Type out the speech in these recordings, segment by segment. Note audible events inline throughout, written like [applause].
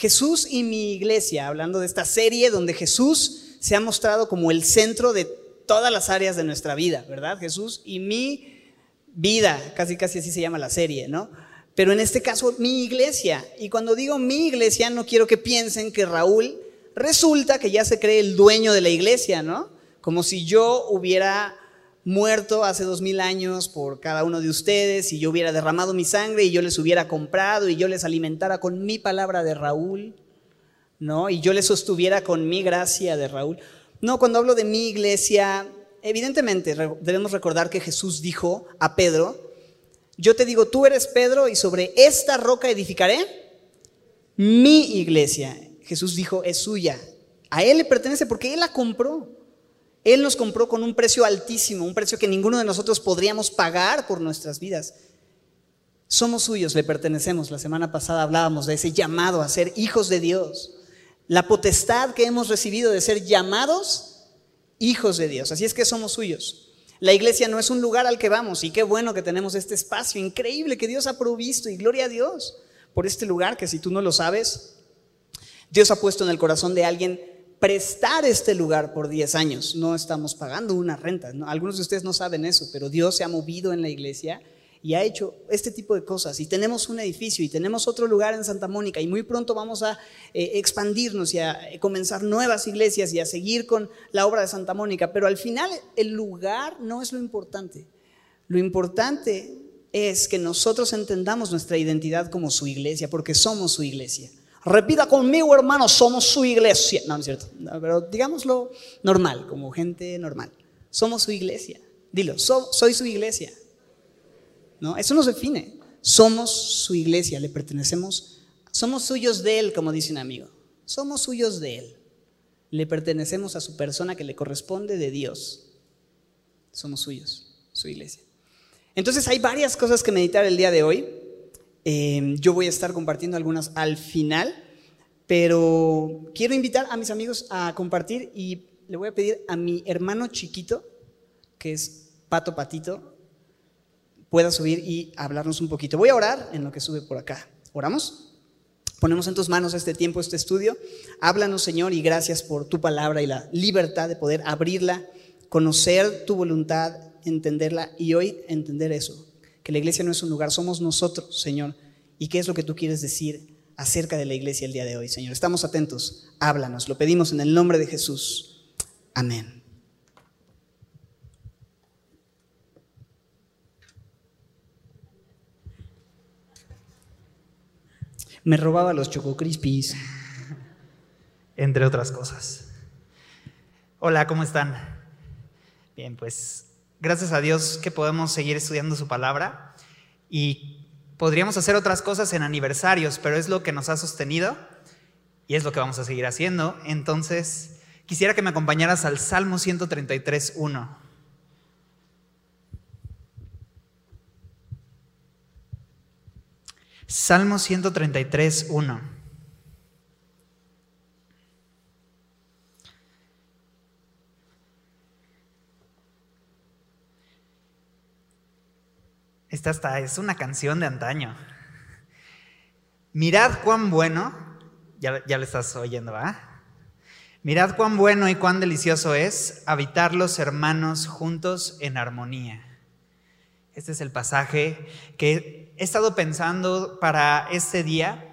Jesús y mi iglesia, hablando de esta serie donde Jesús se ha mostrado como el centro de todas las áreas de nuestra vida, ¿verdad? Jesús y mi vida, casi casi así se llama la serie, ¿no? Pero en este caso, mi iglesia. Y cuando digo mi iglesia, no quiero que piensen que Raúl resulta que ya se cree el dueño de la iglesia, ¿no? Como si yo hubiera muerto hace dos mil años por cada uno de ustedes y yo hubiera derramado mi sangre y yo les hubiera comprado y yo les alimentara con mi palabra de Raúl, ¿no? Y yo les sostuviera con mi gracia de Raúl. No, cuando hablo de mi iglesia, evidentemente debemos recordar que Jesús dijo a Pedro, yo te digo, tú eres Pedro y sobre esta roca edificaré mi iglesia. Jesús dijo, es suya. A Él le pertenece porque Él la compró. Él nos compró con un precio altísimo, un precio que ninguno de nosotros podríamos pagar por nuestras vidas. Somos suyos, le pertenecemos. La semana pasada hablábamos de ese llamado a ser hijos de Dios. La potestad que hemos recibido de ser llamados hijos de Dios. Así es que somos suyos. La iglesia no es un lugar al que vamos y qué bueno que tenemos este espacio increíble que Dios ha provisto y gloria a Dios por este lugar que si tú no lo sabes, Dios ha puesto en el corazón de alguien prestar este lugar por 10 años. No estamos pagando una renta. Algunos de ustedes no saben eso, pero Dios se ha movido en la iglesia y ha hecho este tipo de cosas. Y tenemos un edificio y tenemos otro lugar en Santa Mónica y muy pronto vamos a eh, expandirnos y a eh, comenzar nuevas iglesias y a seguir con la obra de Santa Mónica. Pero al final el lugar no es lo importante. Lo importante es que nosotros entendamos nuestra identidad como su iglesia, porque somos su iglesia. Repita conmigo, hermano, somos su iglesia. No, no es cierto. pero digámoslo normal, como gente normal. Somos su iglesia. Dilo, soy su iglesia. ¿No? Eso nos define. Somos su iglesia, le pertenecemos. Somos suyos de Él, como dice un amigo. Somos suyos de Él. Le pertenecemos a su persona que le corresponde de Dios. Somos suyos, su iglesia. Entonces hay varias cosas que meditar el día de hoy. Em, yo voy a estar compartiendo algunas al final, pero quiero invitar a mis amigos a compartir y le voy a pedir a mi hermano chiquito, que es Pato Patito, pueda subir y hablarnos un poquito. Voy a orar en lo que sube por acá. ¿Oramos? Ponemos en tus manos este tiempo, este estudio. Háblanos, Señor, y gracias por tu palabra y la libertad de poder abrirla, conocer tu voluntad, entenderla y hoy entender eso, que la iglesia no es un lugar, somos nosotros, Señor. ¿Y qué es lo que tú quieres decir acerca de la iglesia el día de hoy, Señor? Estamos atentos, háblanos, lo pedimos en el nombre de Jesús. Amén. Me robaba los Choco Crispies. Entre otras cosas. Hola, ¿cómo están? Bien, pues gracias a Dios que podemos seguir estudiando su palabra y podríamos hacer otras cosas en aniversarios, pero es lo que nos ha sostenido y es lo que vamos a seguir haciendo. Entonces, quisiera que me acompañaras al Salmo 133.1. Salmo 133.1. Esta es una canción de antaño. Mirad cuán bueno, ya, ya estás oyendo, ¿va? Mirad cuán bueno y cuán delicioso es habitar los hermanos juntos en armonía. Este es el pasaje que he estado pensando para este día.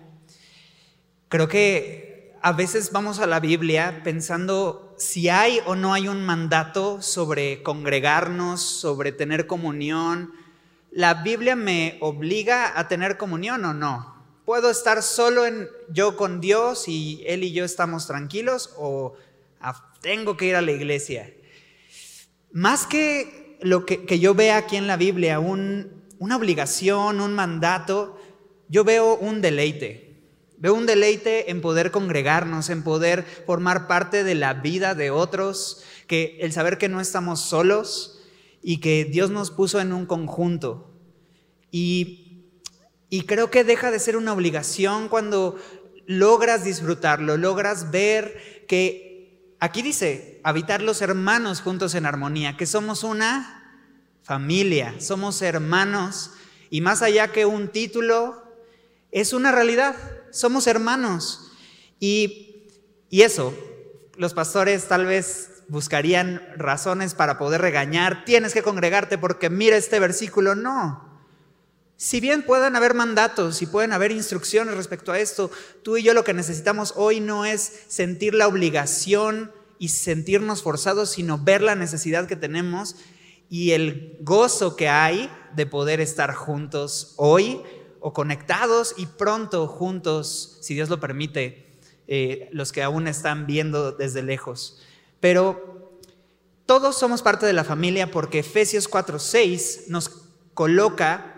Creo que a veces vamos a la Biblia pensando si hay o no hay un mandato sobre congregarnos, sobre tener comunión, ¿la Biblia me obliga a tener comunión o no? ¿Puedo estar solo en yo con Dios y Él y yo estamos tranquilos o tengo que ir a la iglesia? Más que lo que, yo vea aquí en la Biblia, una obligación, un mandato, yo veo un deleite. Veo un deleite en poder congregarnos, en poder formar parte de la vida de otros, que el saber que no estamos solos, y que Dios nos puso en un conjunto. Y, y creo que deja de ser una obligación cuando logras disfrutarlo, logras ver que aquí dice, habitar los hermanos juntos en armonía, que somos una familia, somos hermanos y más allá que un título, es una realidad, somos hermanos. Y, y eso, los pastores tal vez buscarían razones para poder regañar, tienes que congregarte porque mira este versículo, no. Si bien pueden haber mandatos y pueden haber instrucciones respecto a esto, tú y yo lo que necesitamos hoy no es sentir la obligación y sentirnos forzados, sino ver la necesidad que tenemos y el gozo que hay de poder estar juntos hoy o conectados y pronto juntos, si Dios lo permite, eh, los que aún están viendo desde lejos. Pero todos somos parte de la familia porque Efesios 4:6 nos coloca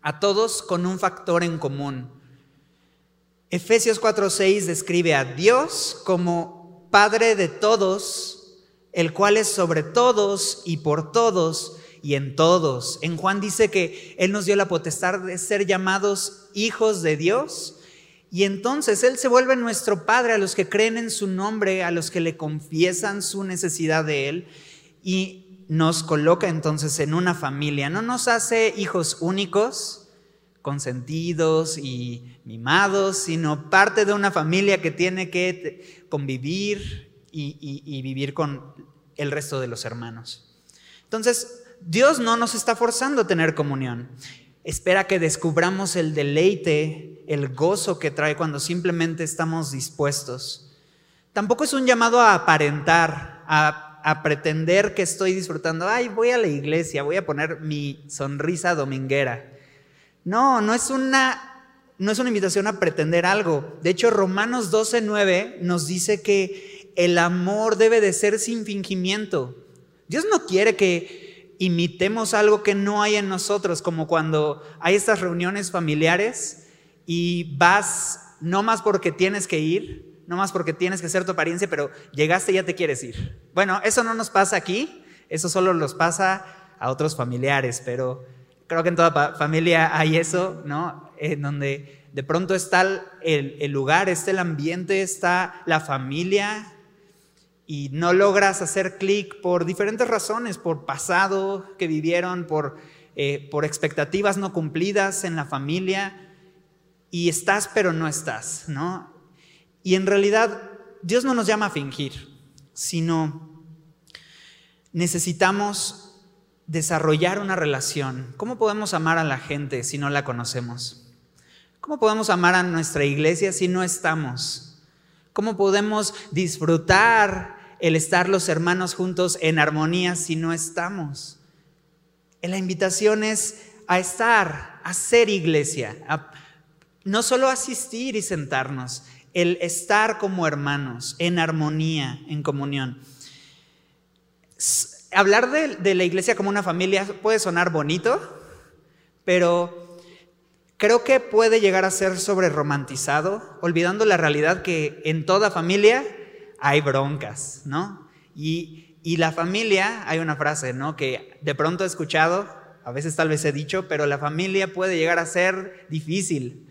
a todos con un factor en común. Efesios 4:6 describe a Dios como Padre de todos, el cual es sobre todos y por todos y en todos. En Juan dice que Él nos dio la potestad de ser llamados hijos de Dios. Y entonces Él se vuelve nuestro Padre a los que creen en su nombre, a los que le confiesan su necesidad de Él. Y nos coloca entonces en una familia. No nos hace hijos únicos, consentidos y mimados, sino parte de una familia que tiene que convivir y, vivir con el resto de los hermanos. Entonces, Dios no nos está forzando a tener comunión. Espera que descubramos el deleite, el gozo que trae cuando simplemente estamos dispuestos. Tampoco es un llamado a aparentar, a, pretender que estoy disfrutando. Ay, voy a la iglesia, voy a poner mi sonrisa dominguera. No, no es una, no es una invitación a pretender algo. De hecho, Romanos 12:9 nos dice que el amor debe de ser sin fingimiento. Dios no quiere que imitemos algo que no hay en nosotros, como cuando hay estas reuniones familiares y vas no más porque tienes que ir, no más porque tienes que hacer tu apariencia, pero llegaste y ya te quieres ir. Bueno, eso no nos pasa aquí, eso solo nos pasa a otros familiares, pero creo que en toda familia hay eso, ¿no? En donde de pronto está el, el lugar, está el ambiente, está la familia, y no logras hacer clic por diferentes razones, por pasado que vivieron, por, eh, por expectativas no cumplidas en la familia, y estás pero no estás, ¿no? Y en realidad Dios no nos llama a fingir, sino necesitamos desarrollar una relación. ¿Cómo podemos amar a la gente si no la conocemos? ¿Cómo podemos amar a nuestra iglesia si no estamos? ¿Cómo podemos disfrutar el estar los hermanos juntos en armonía si no estamos? La invitación es a estar, a ser iglesia, no solo asistir y sentarnos, el estar como hermanos, en armonía, en comunión. Hablar de, de la iglesia como una familia puede sonar bonito, pero creo que puede llegar a ser sobre romantizado, olvidando la realidad que en toda familia hay broncas, ¿no? Y, y la familia, hay una frase, ¿no? Que de pronto he escuchado, a veces tal vez he dicho, pero la familia puede llegar a ser difícil.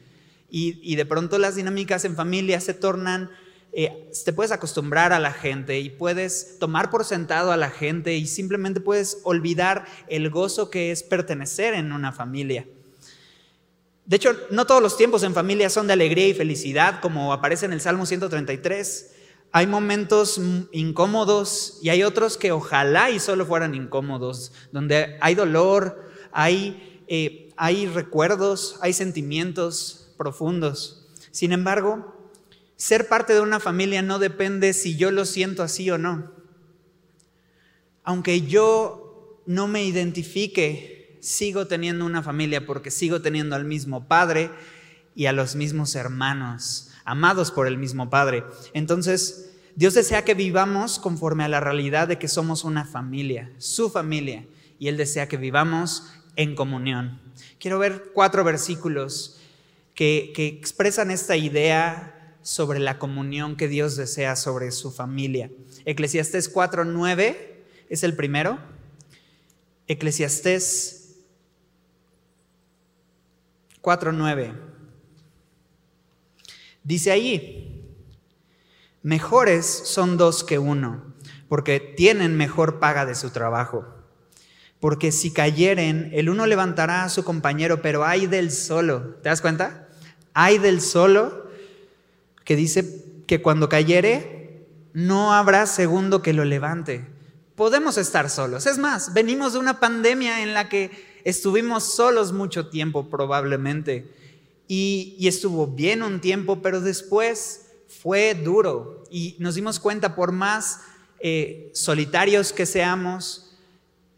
Y, y de pronto las dinámicas en familia se tornan, eh, te puedes acostumbrar a la gente y puedes tomar por sentado a la gente y simplemente puedes olvidar el gozo que es pertenecer en una familia. De hecho, no todos los tiempos en familia son de alegría y felicidad, como aparece en el Salmo 133. Hay momentos incómodos y hay otros que ojalá y solo fueran incómodos, donde hay dolor, hay, eh, hay recuerdos, hay sentimientos profundos. Sin embargo, ser parte de una familia no depende si yo lo siento así o no. Aunque yo no me identifique sigo teniendo una familia porque sigo teniendo al mismo Padre y a los mismos hermanos, amados por el mismo Padre. Entonces, Dios desea que vivamos conforme a la realidad de que somos una familia, su familia, y Él desea que vivamos en comunión. Quiero ver cuatro versículos que, que expresan esta idea sobre la comunión que Dios desea sobre su familia. Eclesiastés 4.9 es el primero. Eclesiastés 4.9. Dice ahí, mejores son dos que uno, porque tienen mejor paga de su trabajo. Porque si cayeren, el uno levantará a su compañero, pero hay del solo. ¿Te das cuenta? Hay del solo que dice que cuando cayere, no habrá segundo que lo levante. Podemos estar solos. Es más, venimos de una pandemia en la que estuvimos solos mucho tiempo probablemente. Y, estuvo bien un tiempo, pero después fue duro. Y nos dimos cuenta, por más eh, solitarios que seamos,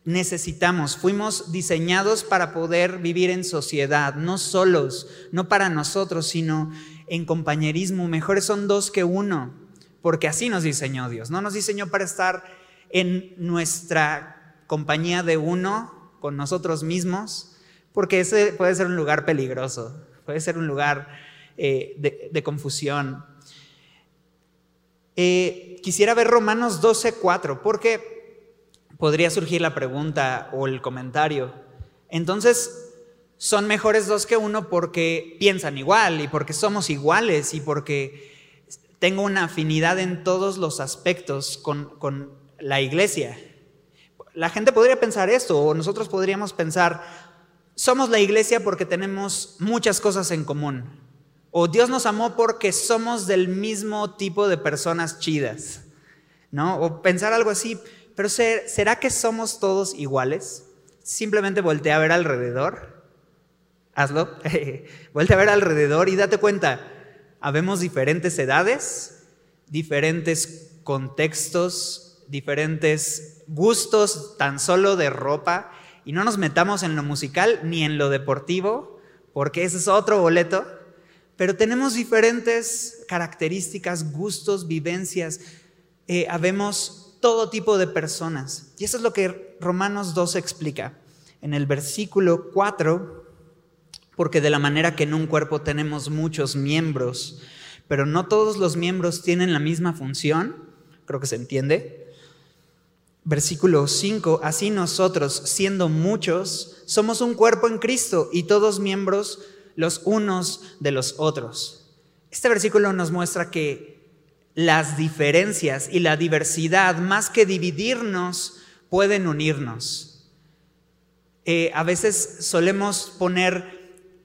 necesitamos, fuimos diseñados para poder vivir en sociedad, no solos, no para nosotros, sino en compañerismo. Mejores son dos que uno, porque así nos diseñó Dios. No nos diseñó para estar en nuestra compañía de uno, con nosotros mismos, porque ese puede ser un lugar peligroso, puede ser un lugar eh, de confusión. Eh, quisiera ver Romanos 12, 4, porque podría surgir la pregunta o el comentario. Entonces, son mejores dos que uno porque piensan igual y porque somos iguales y porque tengo una afinidad en todos los aspectos con, con la iglesia. La gente podría pensar esto o nosotros podríamos pensar, somos la iglesia porque tenemos muchas cosas en común. O Dios nos amó porque somos del mismo tipo de personas chidas, ¿no? O pensar algo así. Pero ¿será que somos todos iguales? Simplemente voltea a ver alrededor. Hazlo. [laughs] voltea a ver alrededor y date cuenta. Habemos diferentes edades, diferentes contextos, diferentes gustos tan solo de ropa. Y no nos metamos en lo musical ni en lo deportivo, porque ese es otro boleto pero tenemos diferentes características, gustos, vivencias. Eh, habemos todo tipo de personas. Y eso es lo que Romanos 2 explica. En el versículo 4, porque de la manera que en un cuerpo tenemos muchos miembros, pero no todos los miembros tienen la misma función, creo que se entiende. Versículo 5, así nosotros, siendo muchos, somos un cuerpo en Cristo y todos miembros los unos de los otros. Este versículo nos muestra que las diferencias y la diversidad, más que dividirnos, pueden unirnos. Eh, a veces solemos poner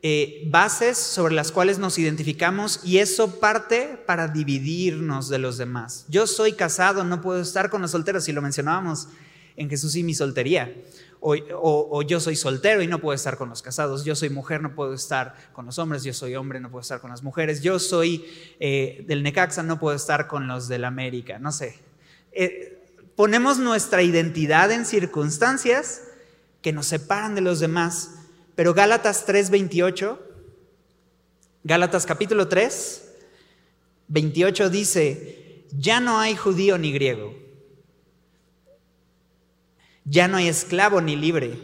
eh, bases sobre las cuales nos identificamos y eso parte para dividirnos de los demás. Yo soy casado, no puedo estar con los solteros, si lo mencionábamos en Jesús y mi soltería. O, yo soy soltero y no puedo estar con los casados, yo soy mujer, no puedo estar con los hombres, yo soy hombre, no puedo estar con las mujeres, yo soy eh, del Necaxa, no puedo estar con los del América, no sé. Eh, ponemos nuestra identidad en circunstancias que nos separan de los demás, pero Gálatas 3:28, Gálatas capítulo 3, 28 dice, ya no hay judío ni griego ya no hay esclavo ni libre.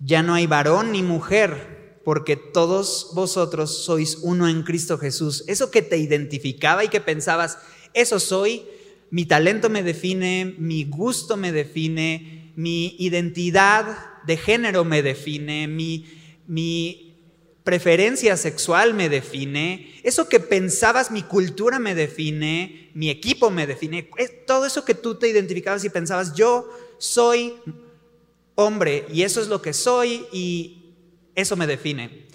Ya no hay varón ni mujer, porque todos vosotros sois uno en Cristo Jesús. Eso que te identificaba y que pensabas, eso soy, mi talento me define, mi gusto me define, mi identidad de género me define, mi, preferencia sexual me define, eso que pensabas, mi cultura me define, mi equipo me define, todo eso que tú te identificabas y pensabas, yo soy hombre y eso es lo que soy y eso me define.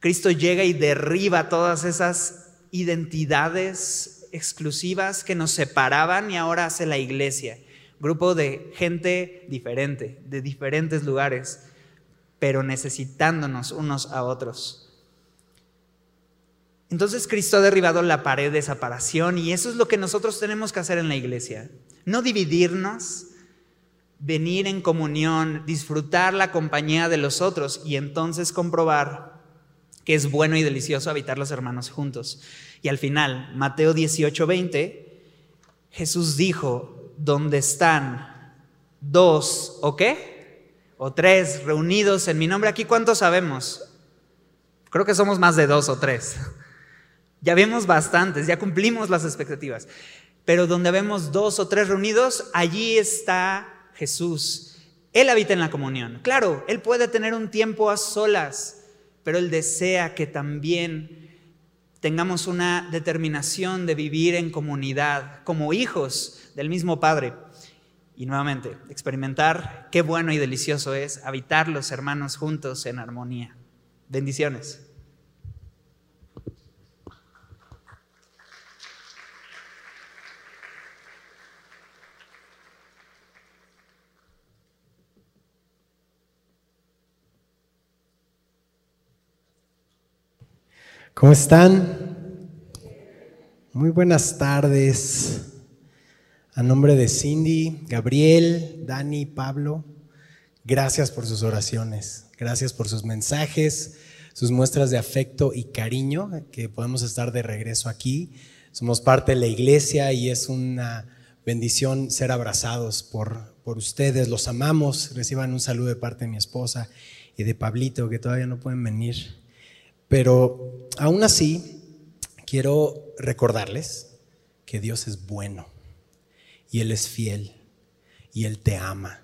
Cristo llega y derriba todas esas identidades exclusivas que nos separaban y ahora hace la iglesia. Grupo de gente diferente, de diferentes lugares, pero necesitándonos unos a otros. Entonces Cristo ha derribado la pared de separación y eso es lo que nosotros tenemos que hacer en la iglesia. No dividirnos, venir en comunión, disfrutar la compañía de los otros y entonces comprobar que es bueno y delicioso habitar los hermanos juntos. Y al final, Mateo 18, 20, Jesús dijo, ¿dónde están dos o qué? O tres reunidos en mi nombre. Aquí, ¿cuántos sabemos? Creo que somos más de dos o tres. [laughs] Ya vemos bastantes, ya cumplimos las expectativas. Pero donde vemos dos o tres reunidos, allí está Jesús. Él habita en la comunión. Claro, Él puede tener un tiempo a solas, pero Él desea que también tengamos una determinación de vivir en comunidad como hijos del mismo Padre. Y nuevamente, experimentar qué bueno y delicioso es habitar los hermanos juntos en armonía. Bendiciones. ¿Cómo están? Muy buenas tardes. A nombre de Cindy, Gabriel, Dani, Pablo, gracias por sus oraciones, gracias por sus mensajes, sus muestras de afecto y cariño, que podemos estar de regreso aquí. Somos parte de la iglesia y es una bendición ser abrazados por, por ustedes. Los amamos. Reciban un saludo de parte de mi esposa y de Pablito, que todavía no pueden venir. Pero aún así, quiero recordarles que Dios es bueno y Él es fiel y Él te ama.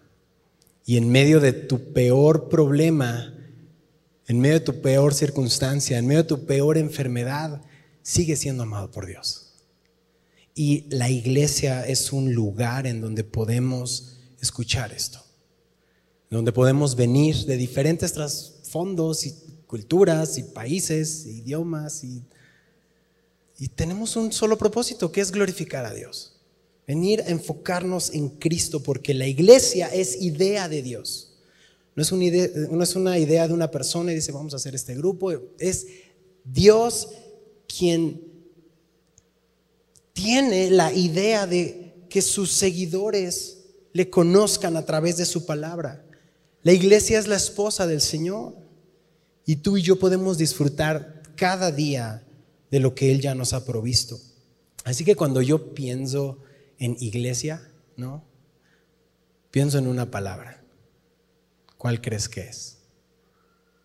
Y en medio de tu peor problema, en medio de tu peor circunstancia, en medio de tu peor enfermedad, sigue siendo amado por Dios. Y la iglesia es un lugar en donde podemos escuchar esto, donde podemos venir de diferentes trasfondos y culturas y países, e idiomas, y, y tenemos un solo propósito, que es glorificar a Dios. Venir a enfocarnos en Cristo, porque la iglesia es idea de Dios. No es, una idea, no es una idea de una persona y dice, vamos a hacer este grupo. Es Dios quien tiene la idea de que sus seguidores le conozcan a través de su palabra. La iglesia es la esposa del Señor. Y tú y yo podemos disfrutar cada día de lo que Él ya nos ha provisto. Así que cuando yo pienso en iglesia, ¿no? Pienso en una palabra. ¿Cuál crees que es?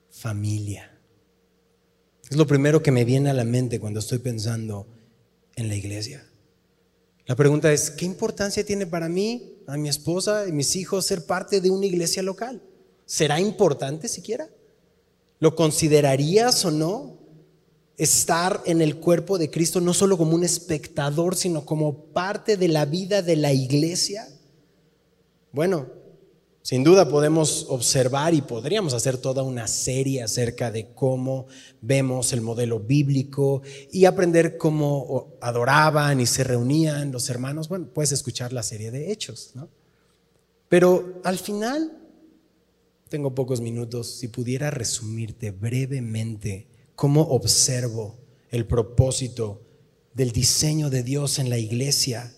Familia. Es lo primero que me viene a la mente cuando estoy pensando en la iglesia. La pregunta es, ¿qué importancia tiene para mí, a mi esposa y mis hijos ser parte de una iglesia local? ¿Será importante siquiera? ¿Lo considerarías o no? Estar en el cuerpo de Cristo no solo como un espectador, sino como parte de la vida de la iglesia. Bueno, sin duda podemos observar y podríamos hacer toda una serie acerca de cómo vemos el modelo bíblico y aprender cómo adoraban y se reunían los hermanos. Bueno, puedes escuchar la serie de hechos, ¿no? Pero al final tengo pocos minutos, si pudiera resumirte brevemente cómo observo el propósito del diseño de Dios en la iglesia,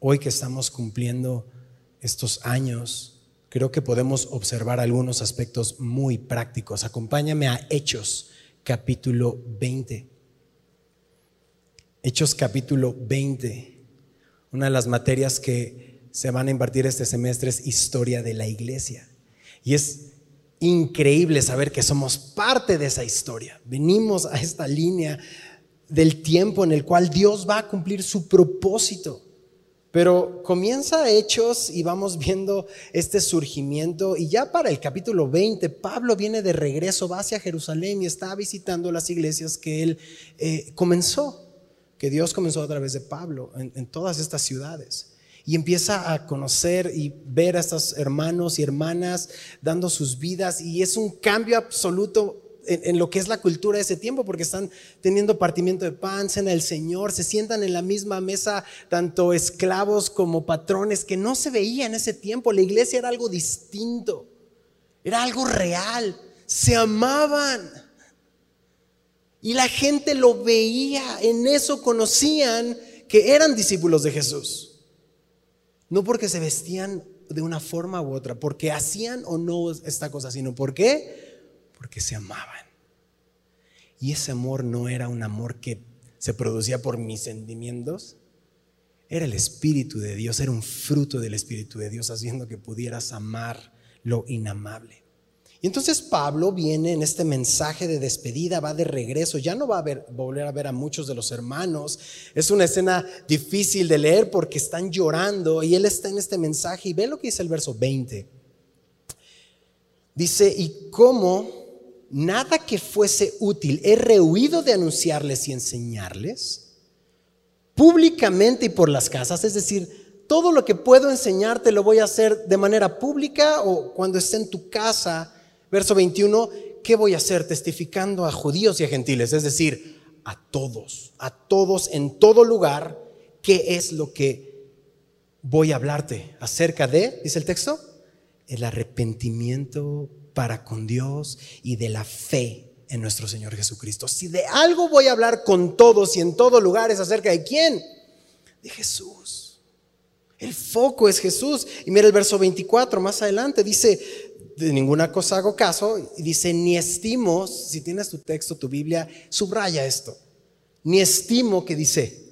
hoy que estamos cumpliendo estos años, creo que podemos observar algunos aspectos muy prácticos. Acompáñame a Hechos capítulo 20. Hechos capítulo 20. Una de las materias que se van a impartir este semestre es historia de la iglesia. Y es increíble saber que somos parte de esa historia. Venimos a esta línea del tiempo en el cual Dios va a cumplir su propósito. Pero comienza Hechos y vamos viendo este surgimiento y ya para el capítulo 20 Pablo viene de regreso, va hacia Jerusalén y está visitando las iglesias que él eh, comenzó, que Dios comenzó a través de Pablo en todas estas ciudades y empieza a conocer y ver a estos hermanos y hermanas dando sus vidas y es un cambio absoluto en, lo que es la cultura de ese tiempo, porque están teniendo partimiento de pan, cena del Señor, se sientan en la misma mesa tanto esclavos como patrones, que no se veía en ese tiempo. La iglesia era algo distinto, era algo real, se amaban. Y la gente lo veía, en eso conocían que eran discípulos de Jesús. No porque se vestían de una forma u otra, porque hacían o no esta cosa, sino porque porque se amaban. Y ese amor no era un amor que se producía por mis sentimientos, era el Espíritu de Dios, era un fruto del Espíritu de Dios haciendo que pudieras amar lo inamable. Y entonces Pablo viene en este mensaje de despedida, va de regreso, ya no va a, ver, volver a ver a muchos de los hermanos. Es una escena difícil de leer porque están llorando y él está en este mensaje y ve lo que dice el verso 20. Dice, y cómo nada que fuese útil he rehuido de anunciarles y enseñarles públicamente y por las casas, es decir, todo lo que puedo enseñarte lo voy a hacer de manera pública o cuando esté en tu casa Verso 21, ¿qué voy a hacer? Testificando a judíos y a gentiles, es decir, a todos, a todos en todo lugar, ¿qué es lo que voy a hablarte acerca de, dice el texto? El arrepentimiento para con Dios y de la fe en nuestro Señor Jesucristo. Si de algo voy a hablar con todos y en todos lugares acerca de quién, de Jesús. El foco es Jesús. Y mira el verso 24 más adelante, dice, de ninguna cosa hago caso, y dice, ni estimo, si tienes tu texto, tu Biblia, subraya esto, ni estimo que dice,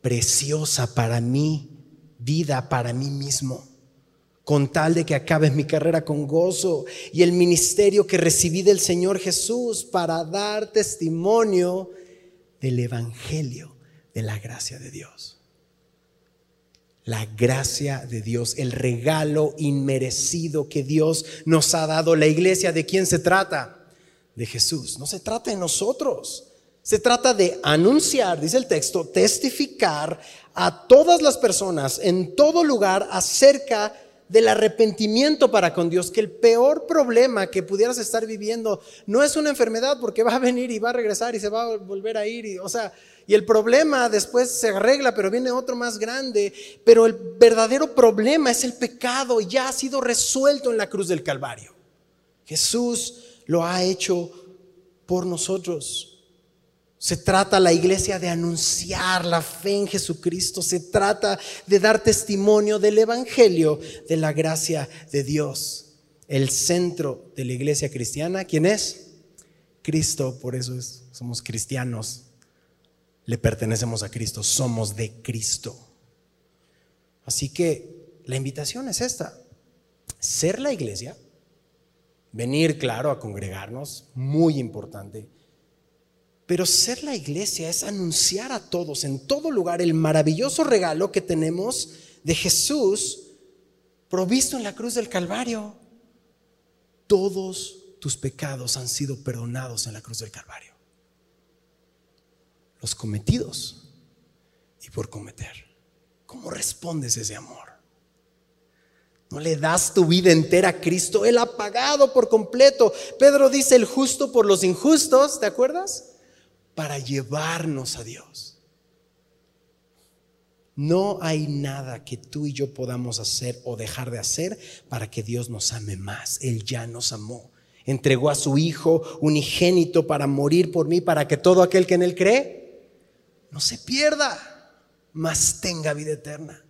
preciosa para mí, vida para mí mismo con tal de que acabe mi carrera con gozo y el ministerio que recibí del Señor Jesús para dar testimonio del Evangelio de la gracia de Dios. La gracia de Dios, el regalo inmerecido que Dios nos ha dado. La iglesia, ¿de quién se trata? De Jesús. No se trata de nosotros. Se trata de anunciar, dice el texto, testificar a todas las personas en todo lugar acerca de del arrepentimiento para con Dios, que el peor problema que pudieras estar viviendo no es una enfermedad porque va a venir y va a regresar y se va a volver a ir, y, o sea, y el problema después se arregla, pero viene otro más grande, pero el verdadero problema es el pecado, ya ha sido resuelto en la cruz del Calvario. Jesús lo ha hecho por nosotros. Se trata la iglesia de anunciar la fe en Jesucristo. Se trata de dar testimonio del Evangelio de la gracia de Dios. El centro de la iglesia cristiana, ¿quién es? Cristo, por eso somos cristianos. Le pertenecemos a Cristo, somos de Cristo. Así que la invitación es esta. Ser la iglesia, venir, claro, a congregarnos, muy importante pero ser la iglesia es anunciar a todos en todo lugar el maravilloso regalo que tenemos de Jesús provisto en la cruz del Calvario. Todos tus pecados han sido perdonados en la cruz del Calvario. Los cometidos y por cometer. ¿Cómo respondes ese amor? No le das tu vida entera a Cristo. Él ha pagado por completo. Pedro dice el justo por los injustos, ¿te acuerdas? para llevarnos a Dios. No hay nada que tú y yo podamos hacer o dejar de hacer para que Dios nos ame más. Él ya nos amó. Entregó a su Hijo unigénito para morir por mí, para que todo aquel que en Él cree no se pierda, mas tenga vida eterna.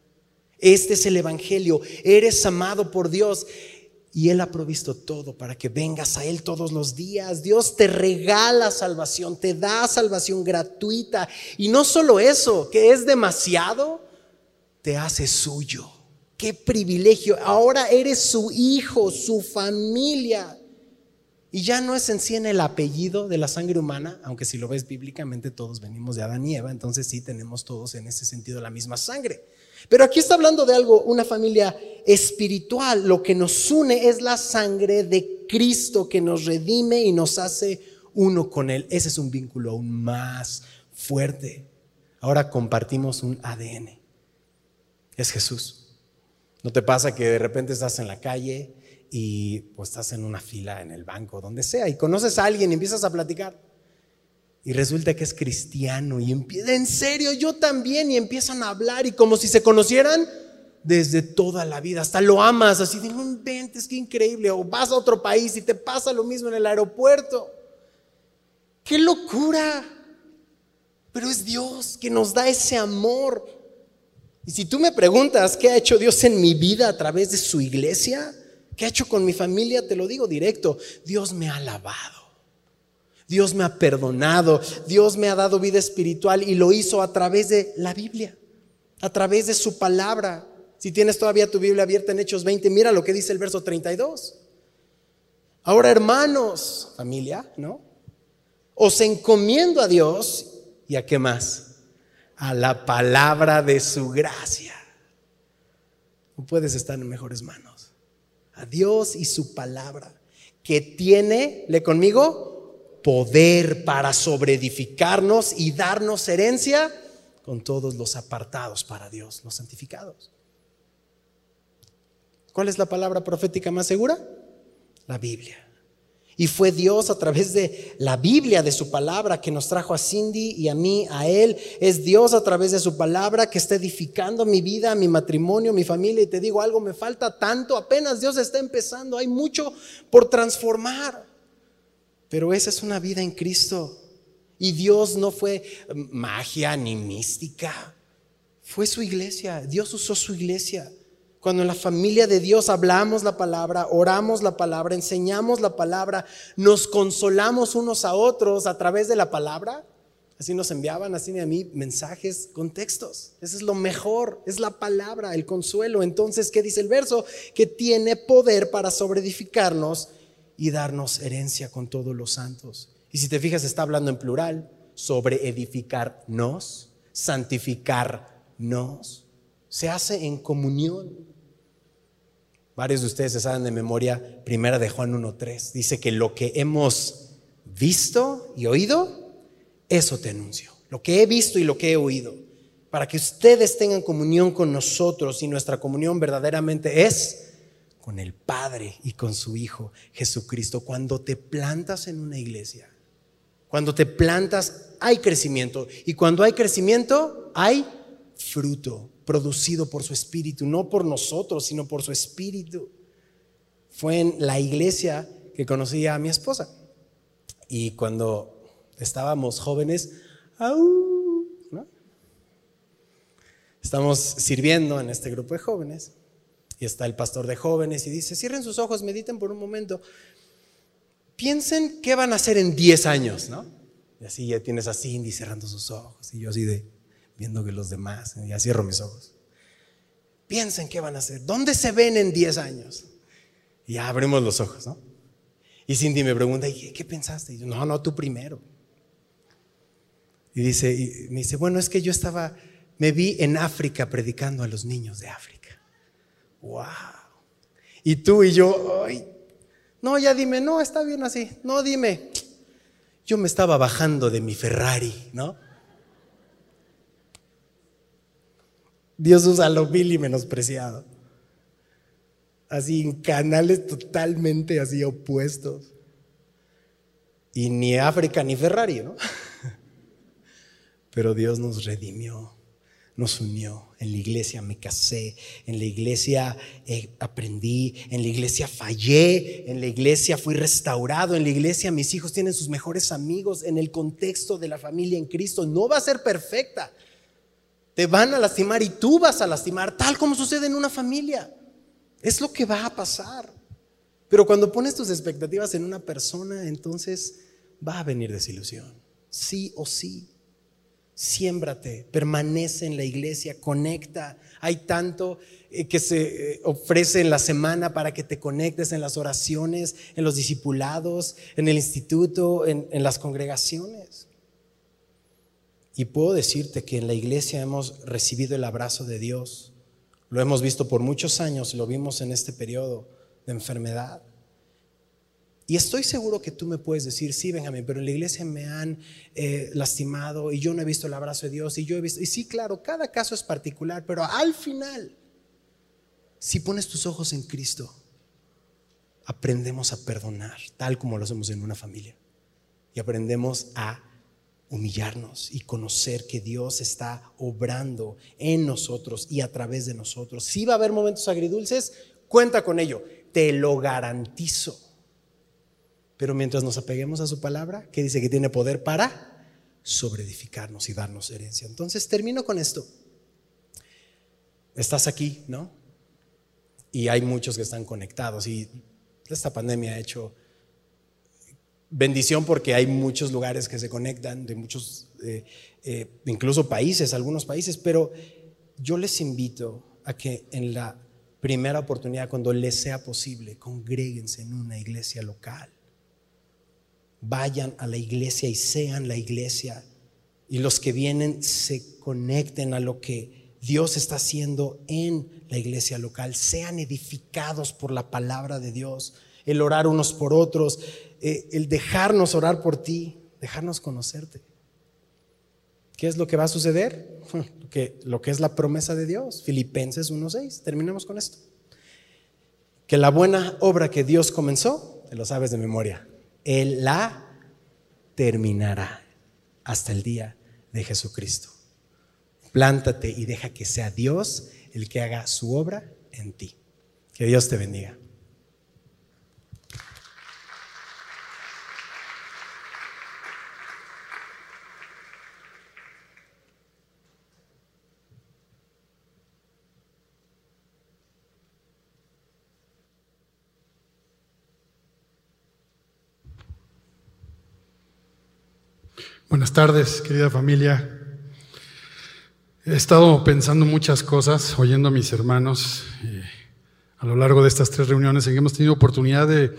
Este es el Evangelio. Eres amado por Dios y Él ha provisto todo para que vengas a Él todos los días. Dios te regala salvación, te da salvación gratuita. Y no solo eso, que es demasiado, te hace suyo. Qué privilegio. Ahora eres su hijo, su familia. Y ya no es en sí en el apellido de la sangre humana, aunque si lo ves bíblicamente todos venimos de Adán y Eva, entonces sí tenemos todos en ese sentido la misma sangre. Pero aquí está hablando de algo, una familia espiritual. Lo que nos une es la sangre de Cristo que nos redime y nos hace uno con Él. Ese es un vínculo aún más fuerte. Ahora compartimos un ADN. Es Jesús. ¿No te pasa que de repente estás en la calle y pues estás en una fila en el banco, donde sea, y conoces a alguien y empiezas a platicar? Y resulta que es cristiano y empieza, en serio, yo también, y empiezan a hablar y como si se conocieran desde toda la vida, hasta lo amas, así de, no inventes, qué increíble, o vas a otro país y te pasa lo mismo en el aeropuerto. ¡Qué locura! Pero es Dios que nos da ese amor. Y si tú me preguntas qué ha hecho Dios en mi vida a través de su iglesia, qué ha hecho con mi familia, te lo digo directo, Dios me ha alabado. Dios me ha perdonado, Dios me ha dado vida espiritual y lo hizo a través de la Biblia, a través de su palabra. Si tienes todavía tu Biblia abierta en Hechos 20, mira lo que dice el verso 32. Ahora, hermanos, familia, ¿no? Os encomiendo a Dios y a qué más? A la palabra de su gracia. No puedes estar en mejores manos. A Dios y su palabra, que tiene, le conmigo, poder para sobreedificarnos y darnos herencia con todos los apartados para Dios, los santificados. ¿Cuál es la palabra profética más segura? La Biblia. Y fue Dios a través de la Biblia, de su palabra, que nos trajo a Cindy y a mí, a Él. Es Dios a través de su palabra que está edificando mi vida, mi matrimonio, mi familia. Y te digo algo, me falta tanto, apenas Dios está empezando, hay mucho por transformar. Pero esa es una vida en Cristo. Y Dios no fue magia ni mística. Fue su iglesia. Dios usó su iglesia. Cuando en la familia de Dios hablamos la palabra, oramos la palabra, enseñamos la palabra, nos consolamos unos a otros a través de la palabra. Así nos enviaban, así a mí, mensajes con textos. Eso es lo mejor, es la palabra, el consuelo. Entonces, ¿qué dice el verso? Que tiene poder para sobreedificarnos y darnos herencia con todos los santos. Y si te fijas, está hablando en plural, sobre edificarnos, santificarnos. Se hace en comunión. Varios de ustedes se saben de memoria, primera de Juan 1.3, dice que lo que hemos visto y oído, eso te anuncio. Lo que he visto y lo que he oído, para que ustedes tengan comunión con nosotros y nuestra comunión verdaderamente es con el Padre y con su Hijo Jesucristo. Cuando te plantas en una iglesia, cuando te plantas hay crecimiento y cuando hay crecimiento hay fruto producido por su espíritu, no por nosotros, sino por su espíritu. Fue en la iglesia que conocí a mi esposa. Y cuando estábamos jóvenes, estamos sirviendo en este grupo de jóvenes. Y está el pastor de jóvenes y dice, cierren sus ojos, mediten por un momento. Piensen qué van a hacer en 10 años, ¿no? Y así ya tienes a Cindy cerrando sus ojos y yo así de, viendo que los demás, ya cierro mis ojos. Piensen qué van a hacer, ¿dónde se ven en 10 años? Y ya abrimos los ojos, ¿no? Y Cindy me pregunta, ¿qué pensaste? Y yo, no, no, tú primero. Y dice, y me dice, bueno, es que yo estaba, me vi en África predicando a los niños de África. ¡Wow! Y tú y yo, ay, no, ya dime, no, está bien así. No, dime, yo me estaba bajando de mi Ferrari, ¿no? Dios usa lo vil y menospreciado. Así en canales totalmente así opuestos. Y ni África ni Ferrari, ¿no? [laughs] Pero Dios nos redimió, nos unió. En la iglesia me casé, en la iglesia eh, aprendí, en la iglesia fallé, en la iglesia fui restaurado, en la iglesia mis hijos tienen sus mejores amigos, en el contexto de la familia en Cristo. No va a ser perfecta, te van a lastimar y tú vas a lastimar, tal como sucede en una familia. Es lo que va a pasar. Pero cuando pones tus expectativas en una persona, entonces va a venir desilusión. Sí o sí. Siémbrate, permanece en la iglesia, conecta. Hay tanto eh, que se eh, ofrece en la semana para que te conectes en las oraciones, en los discipulados, en el instituto, en, en las congregaciones. Y puedo decirte que en la iglesia hemos recibido el abrazo de Dios. Lo hemos visto por muchos años, lo vimos en este periodo de enfermedad. Y estoy seguro que tú me puedes decir, sí, Benjamín, pero en la iglesia me han eh, lastimado y yo no he visto el abrazo de Dios y yo he visto, y sí, claro, cada caso es particular, pero al final, si pones tus ojos en Cristo, aprendemos a perdonar, tal como lo hacemos en una familia. Y aprendemos a humillarnos y conocer que Dios está obrando en nosotros y a través de nosotros. Si va a haber momentos agridulces, cuenta con ello, te lo garantizo. Pero mientras nos apeguemos a su palabra, que dice que tiene poder para sobreedificarnos y darnos herencia. Entonces termino con esto. Estás aquí, ¿no? Y hay muchos que están conectados y esta pandemia ha hecho bendición porque hay muchos lugares que se conectan, de muchos, eh, eh, incluso países, algunos países, pero yo les invito a que en la primera oportunidad, cuando les sea posible, congréguense en una iglesia local. Vayan a la iglesia y sean la iglesia. Y los que vienen se conecten a lo que Dios está haciendo en la iglesia local. Sean edificados por la palabra de Dios. El orar unos por otros, eh, el dejarnos orar por ti, dejarnos conocerte. ¿Qué es lo que va a suceder? Lo [laughs] que, lo que es la promesa de Dios. Filipenses 1.6. Terminemos con esto. Que la buena obra que Dios comenzó, te lo sabes de memoria, Él la terminará hasta el día de Jesucristo. Plántate y deja que sea Dios el que haga su obra en ti. Que Dios te bendiga. Buenas tardes, querida familia. He estado pensando muchas cosas, oyendo a mis hermanos eh, a lo largo de estas tres reuniones en que hemos tenido oportunidad de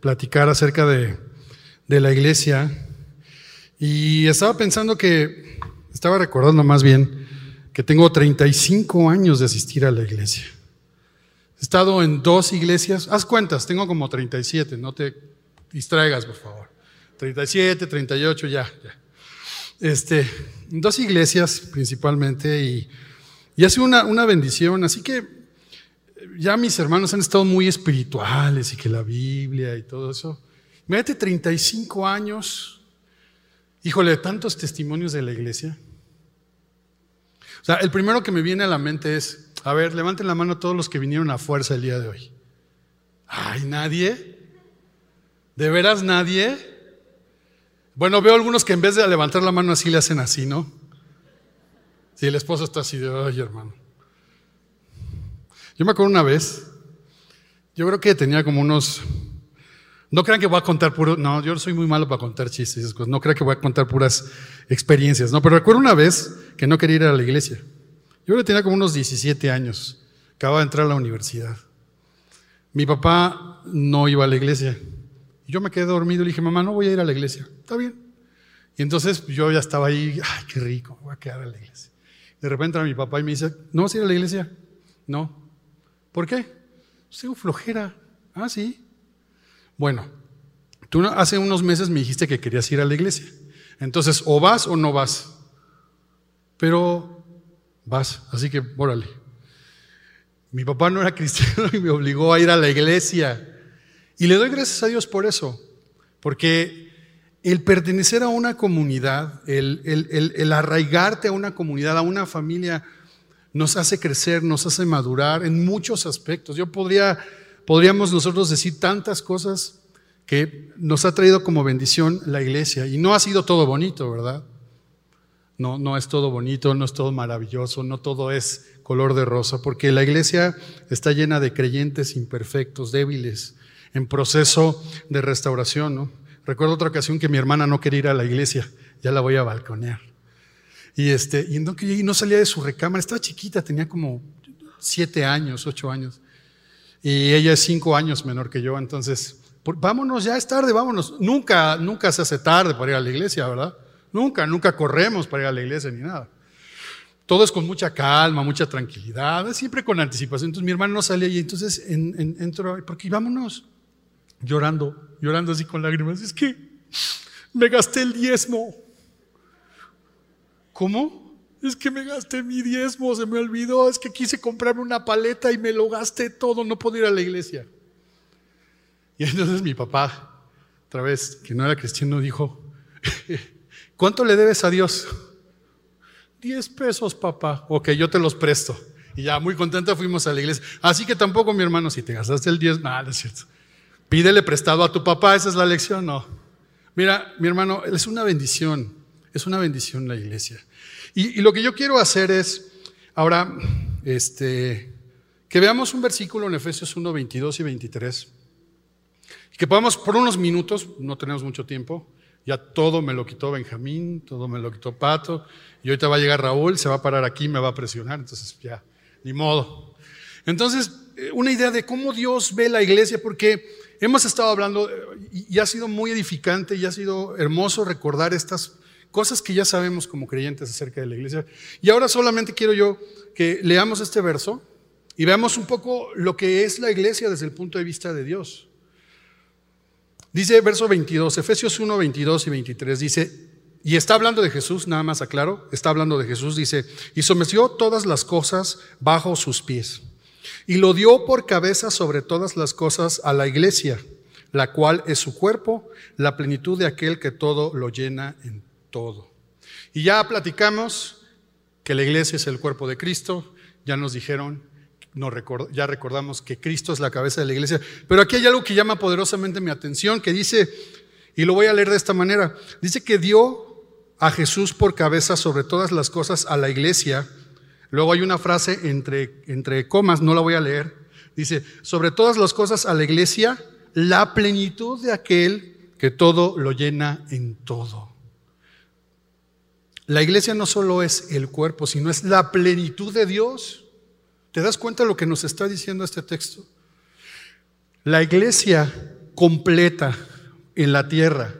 platicar acerca de, de la iglesia. Y estaba pensando que, estaba recordando más bien, que tengo 35 años de asistir a la iglesia. He estado en dos iglesias, haz cuentas, tengo como 37, no te distraigas, por favor. 37, 38, ya, ya. Este, dos iglesias principalmente y, y ha una, una bendición. Así que ya mis hermanos han estado muy espirituales y que la Biblia y todo eso. Mírate, 35 años, híjole, tantos testimonios de la iglesia. O sea, el primero que me viene a la mente es, a ver, levanten la mano todos los que vinieron a fuerza el día de hoy. Ay, nadie. ¿De veras nadie? Bueno, veo algunos que en vez de levantar la mano así le hacen así, ¿no? Si el esposo está así de, ay, hermano. Yo me acuerdo una vez, yo creo que tenía como unos, no crean que voy a contar puro, no, yo soy muy malo para contar chistes, no crean que voy a contar puras experiencias, no, pero recuerdo una vez que no quería ir a la iglesia. Yo creo que tenía como unos 17 años, acababa de entrar a la universidad. Mi papá no iba a la iglesia. Yo me quedé dormido y le dije, mamá, no voy a ir a la iglesia. Está bien. Y entonces yo ya estaba ahí, ay, qué rico, voy a quedar en la iglesia. De repente entra mi papá y me dice, ¿no vas a ir a la iglesia? No. ¿Por qué? Pues tengo flojera. Ah, sí. Bueno, tú hace unos meses me dijiste que querías ir a la iglesia. Entonces, o vas o no vas. Pero vas, así que órale. Mi papá no era [laughs] cristiano y me obligó a ir a la iglesia. Y le doy gracias a Dios por eso, porque el pertenecer a una comunidad, el, arraigarte a una comunidad, a una familia, nos hace crecer, nos hace madurar en muchos aspectos. Yo podría, podríamos nosotros decir tantas cosas que nos ha traído como bendición la iglesia. Y no ha sido todo bonito, ¿verdad? No, no es todo bonito, no es todo maravilloso, no todo es color de rosa, porque la iglesia está llena de creyentes imperfectos, débiles, en proceso de restauración. ¿no? Recuerdo otra ocasión que mi hermana no quería ir a la iglesia, ya la voy a balconear. Y, este, y no, y no salía de su recámara, estaba chiquita, tenía como siete años, ocho años. Y ella es cinco años menor que yo, entonces, vámonos, ya es tarde, vámonos. Nunca, nunca se hace tarde para ir a la iglesia, ¿verdad? Nunca, nunca corremos para ir a la iglesia ni nada. Todo es con mucha calma, mucha tranquilidad, siempre con anticipación. Entonces mi hermano no salía y entonces entró, porque vámonos llorando, llorando así con lágrimas. Es que me gasté el diezmo. ¿Cómo? Es que me gasté mi diezmo, se me olvidó. Es que quise comprarme una paleta y me lo gasté todo, no puedo ir a la iglesia. Y entonces mi papá, otra vez, que no era cristiano, dijo, [laughs] ¿cuánto le debes a Dios? Diez pesos, papá. Ok, yo te los presto. Y ya muy contenta fuimos a la iglesia. Así que tampoco, mi hermano, si te gastaste el diez, nada, es cierto. Pídele prestado a tu papá, esa es la lección, no. Mira, mi hermano, es una bendición, es una bendición la iglesia. Y, lo que yo quiero hacer es, ahora, este, que veamos un versículo en Efesios 1, 22 y 23. Que podamos, por unos minutos, no tenemos mucho tiempo, ya todo me lo quitó Benjamín, todo me lo quitó Pato, y ahorita va a llegar Raúl, se va a parar aquí, me va a presionar, entonces ya, ni modo. Entonces, eh, una idea de cómo Dios ve la iglesia, porque hemos estado hablando y ha sido muy edificante y ha sido hermoso recordar estas cosas que ya sabemos como creyentes acerca de la iglesia. Y ahora solamente quiero yo que leamos este verso y veamos un poco lo que es la iglesia desde el punto de vista de Dios. Dice verso 22, Efesios 1, 22 y 23, dice, y está hablando de Jesús, nada más aclaro, está hablando de Jesús, dice, y sometió todas las cosas bajo sus pies y lo dio por cabeza sobre todas las cosas a la iglesia, la cual es su cuerpo, la plenitud de aquel que todo lo llena en todo. Y ya platicamos que la iglesia es el cuerpo de Cristo, ya nos dijeron, ya recordamos que Cristo es la cabeza de la iglesia, pero aquí hay algo que llama poderosamente mi atención, que dice, y lo voy a leer de esta manera, dice que dio a Jesús por cabeza sobre todas las cosas a la iglesia, Luego hay una frase entre, entre comas, no la voy a leer. Dice, sobre todas las cosas a la iglesia, la plenitud de aquel que todo lo llena en todo. La iglesia no solo es el cuerpo, sino es la plenitud de Dios. ¿Te das cuenta de lo que nos está diciendo este texto? La iglesia completa en la tierra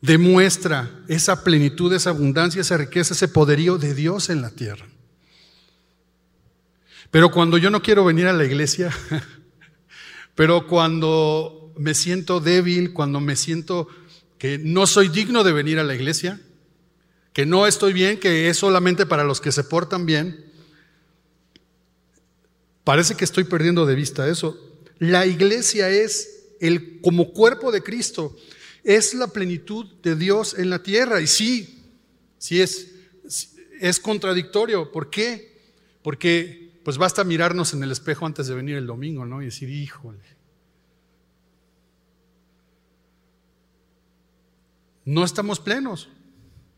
demuestra esa plenitud, esa abundancia, esa riqueza, ese poderío de Dios en la tierra. Pero cuando yo no quiero venir a la iglesia, [laughs] pero cuando me siento débil, cuando me siento que no soy digno de venir a la iglesia, que no estoy bien, que es solamente para los que se portan bien, parece que estoy perdiendo de vista eso. La iglesia es el como cuerpo de Cristo, es la plenitud de Dios en la tierra y sí, sí es es contradictorio, ¿por qué? Porque pues basta mirarnos en el espejo antes de venir el domingo, ¿no? Y decir, híjole. No estamos plenos.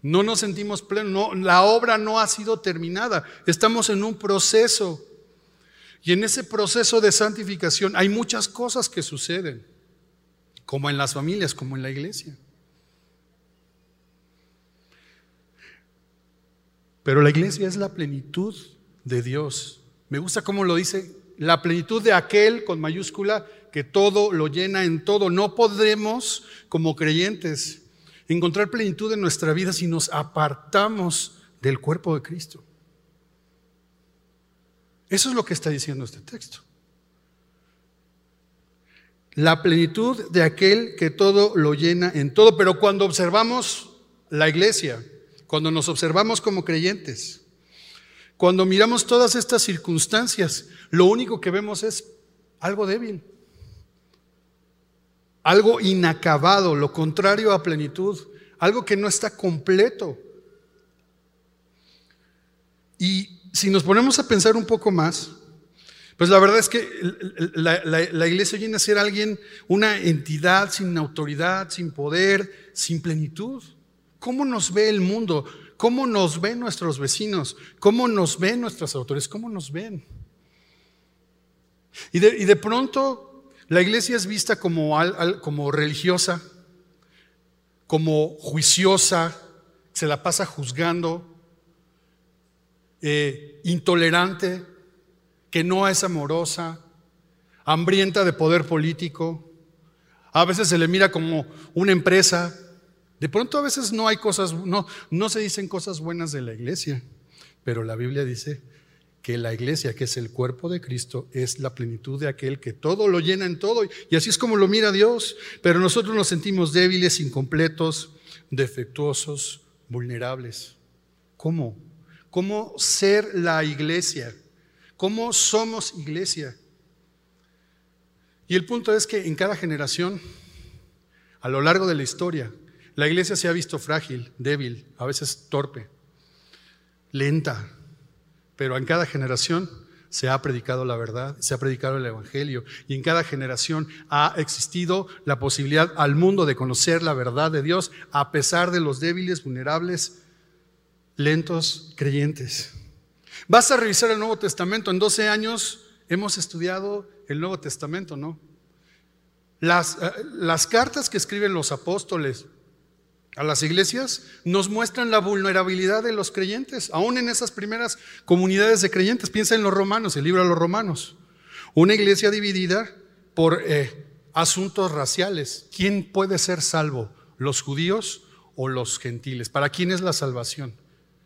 No nos sentimos plenos. No, la obra no ha sido terminada. Estamos en un proceso. Y en ese proceso de santificación hay muchas cosas que suceden, como en las familias, como en la iglesia. Pero la iglesia es la plenitud de Dios. Me gusta cómo lo dice, la plenitud de aquel con mayúscula que todo lo llena en todo. No podremos, como creyentes, encontrar plenitud en nuestra vida si nos apartamos del cuerpo de Cristo. Eso es lo que está diciendo este texto. La plenitud de aquel que todo lo llena en todo. Pero cuando observamos la iglesia, cuando nos observamos como creyentes, cuando miramos todas estas circunstancias, lo único que vemos es algo débil, algo inacabado, lo contrario a plenitud, algo que no está completo. Y si nos ponemos a pensar un poco más, pues la verdad es que la, iglesia viene a ser alguien, una entidad sin autoridad, sin poder, sin plenitud. ¿Cómo nos ve el mundo? ¿Cómo nos ven nuestros vecinos? ¿Cómo nos ven nuestras autoridades? ¿Cómo nos ven? Y de, pronto la iglesia es vista como, religiosa, como juiciosa, se la pasa juzgando, eh, intolerante, que no es amorosa, hambrienta de poder político. A veces se le mira como una empresa de pronto a veces no hay cosas, no, no se dicen cosas buenas de la iglesia, pero la Biblia dice que la iglesia, que es el cuerpo de Cristo, es la plenitud de aquel que todo lo llena en todo. Y así es como lo mira Dios. Pero nosotros nos sentimos débiles, incompletos, defectuosos, vulnerables. ¿Cómo? ¿Cómo ser la iglesia? ¿Cómo somos iglesia? Y el punto es que en cada generación, a lo largo de la historia, la iglesia se ha visto frágil, débil, a veces torpe, lenta, pero en cada generación se ha predicado la verdad, se ha predicado el Evangelio y en cada generación ha existido la posibilidad al mundo de conocer la verdad de Dios a pesar de los débiles, vulnerables, lentos creyentes. Vas a revisar el Nuevo Testamento. En 12 años hemos estudiado el Nuevo Testamento, ¿no? Las, eh, las cartas que escriben los apóstoles, a las iglesias nos muestran la vulnerabilidad de los creyentes, aún en esas primeras comunidades de creyentes. Piensa en los romanos, el libro de los romanos. Una iglesia dividida por eh, asuntos raciales. ¿Quién puede ser salvo? ¿Los judíos o los gentiles? ¿Para quién es la salvación?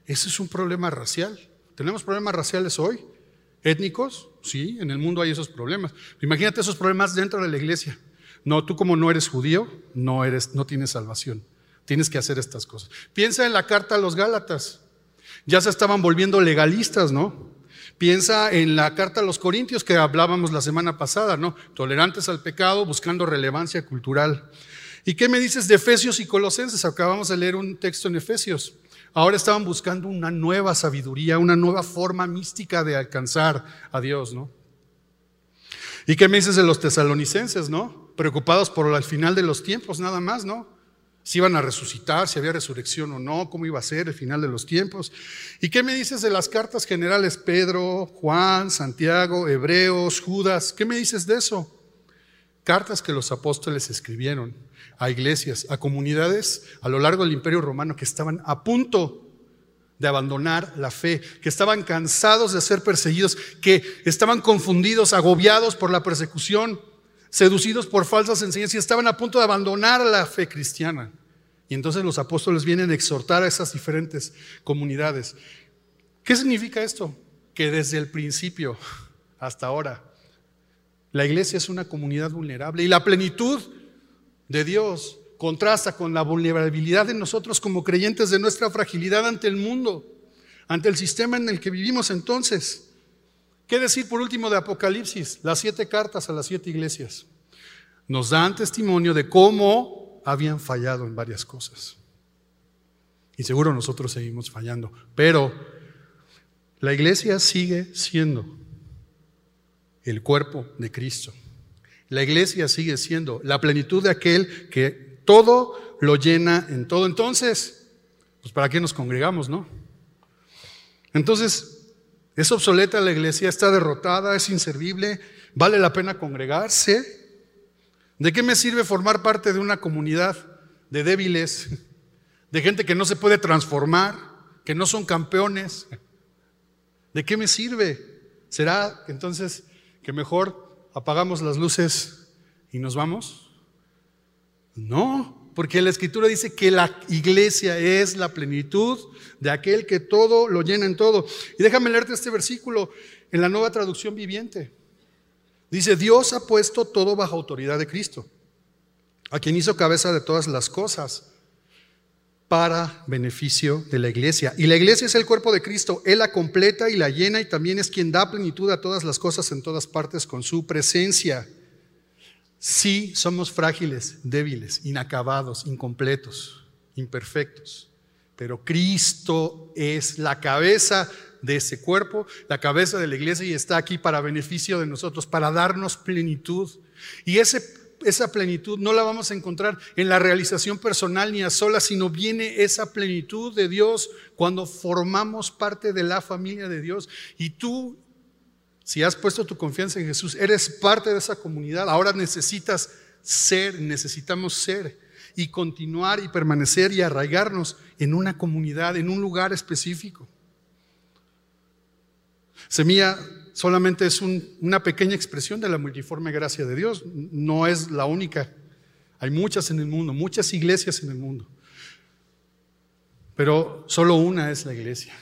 Ese es un problema racial. ¿Tenemos problemas raciales hoy? ¿Étnicos? Sí, en el mundo hay esos problemas. Imagínate esos problemas dentro de la iglesia. No, tú como no eres judío, no, eres, no tienes salvación. Tienes que hacer estas cosas. Piensa en la carta a los Gálatas. Ya se estaban volviendo legalistas, ¿no? Piensa en la carta a los Corintios que hablábamos la semana pasada, ¿no? Tolerantes al pecado, buscando relevancia cultural. ¿Y qué me dices de Efesios y Colosenses? Acabamos de leer un texto en Efesios. Ahora estaban buscando una nueva sabiduría, una nueva forma mística de alcanzar a Dios, ¿no? ¿Y qué me dices de los tesalonicenses, no? Preocupados por el final de los tiempos, nada más, ¿no? Si iban a resucitar, si había resurrección o no, cómo iba a ser el final de los tiempos. ¿Y qué me dices de las cartas generales? Pedro, Juan, Santiago, Hebreos, Judas, ¿qué me dices de eso? Cartas que los apóstoles escribieron a iglesias, a comunidades a lo largo del imperio romano que estaban a punto de abandonar la fe, que estaban cansados de ser perseguidos, que estaban confundidos, agobiados por la persecución, seducidos por falsas enseñanzas y estaban a punto de abandonar la fe cristiana. Y entonces los apóstoles vienen a exhortar a esas diferentes comunidades. ¿Qué significa esto? Que desde el principio hasta ahora, la iglesia es una comunidad vulnerable y la plenitud de Dios contrasta con la vulnerabilidad de nosotros como creyentes de nuestra fragilidad ante el mundo, ante el sistema en el que vivimos entonces. ¿Qué decir por último de Apocalipsis? Las siete cartas a las siete iglesias. Nos dan testimonio de cómo habían fallado en varias cosas. Y seguro nosotros seguimos fallando. Pero la iglesia sigue siendo el cuerpo de Cristo. La iglesia sigue siendo la plenitud de aquel que todo lo llena en todo. Entonces, pues ¿para qué nos congregamos, no? Entonces, es obsoleta la iglesia, está derrotada, es inservible, vale la pena congregarse. ¿De qué me sirve formar parte de una comunidad de débiles, de gente que no se puede transformar, que no son campeones? ¿De qué me sirve? ¿Será entonces que mejor apagamos las luces y nos vamos? No, porque la escritura dice que la iglesia es la plenitud de aquel que todo lo llena en todo. Y déjame leerte este versículo en la nueva traducción viviente. Dice, Dios ha puesto todo bajo autoridad de Cristo, a quien hizo cabeza de todas las cosas para beneficio de la iglesia. Y la iglesia es el cuerpo de Cristo, Él la completa y la llena y también es quien da plenitud a todas las cosas en todas partes con su presencia. Sí, somos frágiles, débiles, inacabados, incompletos, imperfectos. Pero Cristo es la cabeza de ese cuerpo, la cabeza de la iglesia y está aquí para beneficio de nosotros, para darnos plenitud. Y ese, esa plenitud no la vamos a encontrar en la realización personal ni a solas, sino viene esa plenitud de Dios cuando formamos parte de la familia de Dios. Y tú si has puesto tu confianza en Jesús, eres parte de esa comunidad. Ahora necesitas ser, necesitamos ser y continuar y permanecer y arraigarnos en una comunidad, en un lugar específico. Semilla solamente es una pequeña expresión de la multiforme gracia de Dios, no es la única. Hay muchas en el mundo, muchas iglesias en el mundo, pero solo una es la iglesia.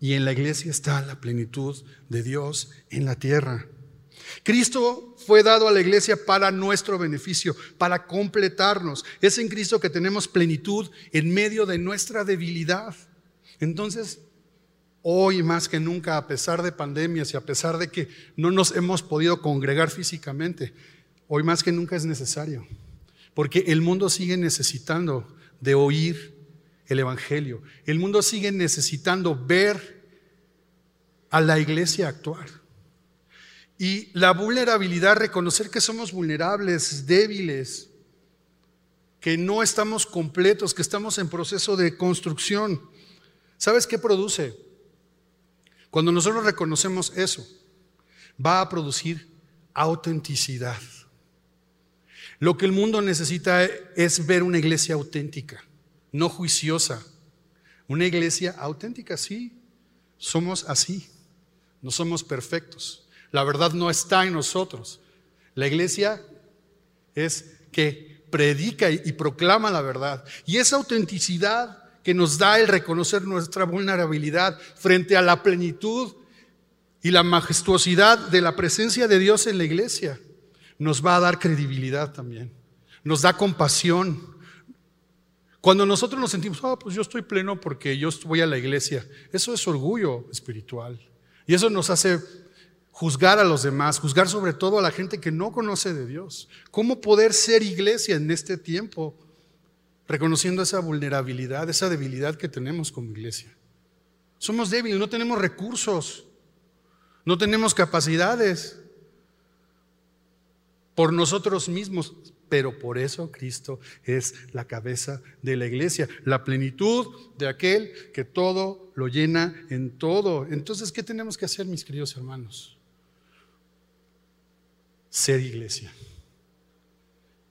Y en la iglesia está la plenitud de Dios en la tierra. Cristo fue dado a la iglesia para nuestro beneficio, para completarnos. Es en Cristo que tenemos plenitud en medio de nuestra debilidad. Entonces, hoy más que nunca, a pesar de pandemias y a pesar de que no nos hemos podido congregar físicamente, hoy más que nunca es necesario. Porque el mundo sigue necesitando de oír el Evangelio. El mundo sigue necesitando ver a la iglesia actuar. Y la vulnerabilidad, reconocer que somos vulnerables, débiles, que no estamos completos, que estamos en proceso de construcción. ¿Sabes qué produce? Cuando nosotros reconocemos eso, va a producir autenticidad. Lo que el mundo necesita es ver una iglesia auténtica no juiciosa. Una iglesia auténtica, sí, somos así, no somos perfectos. La verdad no está en nosotros. La iglesia es que predica y proclama la verdad. Y esa autenticidad que nos da el reconocer nuestra vulnerabilidad frente a la plenitud y la majestuosidad de la presencia de Dios en la iglesia, nos va a dar credibilidad también. Nos da compasión, cuando nosotros nos sentimos, ah, pues yo estoy pleno porque yo voy a la iglesia, eso es orgullo espiritual. Y eso nos hace juzgar a los demás, juzgar sobre todo a la gente que no conoce de Dios. ¿Cómo poder ser iglesia en este tiempo? Reconociendo esa vulnerabilidad, esa debilidad que tenemos como iglesia. Somos débiles, no tenemos recursos, no tenemos capacidades por nosotros mismos pero por eso Cristo es la cabeza de la iglesia, la plenitud de aquel que todo lo llena en todo. Entonces, ¿qué tenemos que hacer, mis queridos hermanos? Ser iglesia.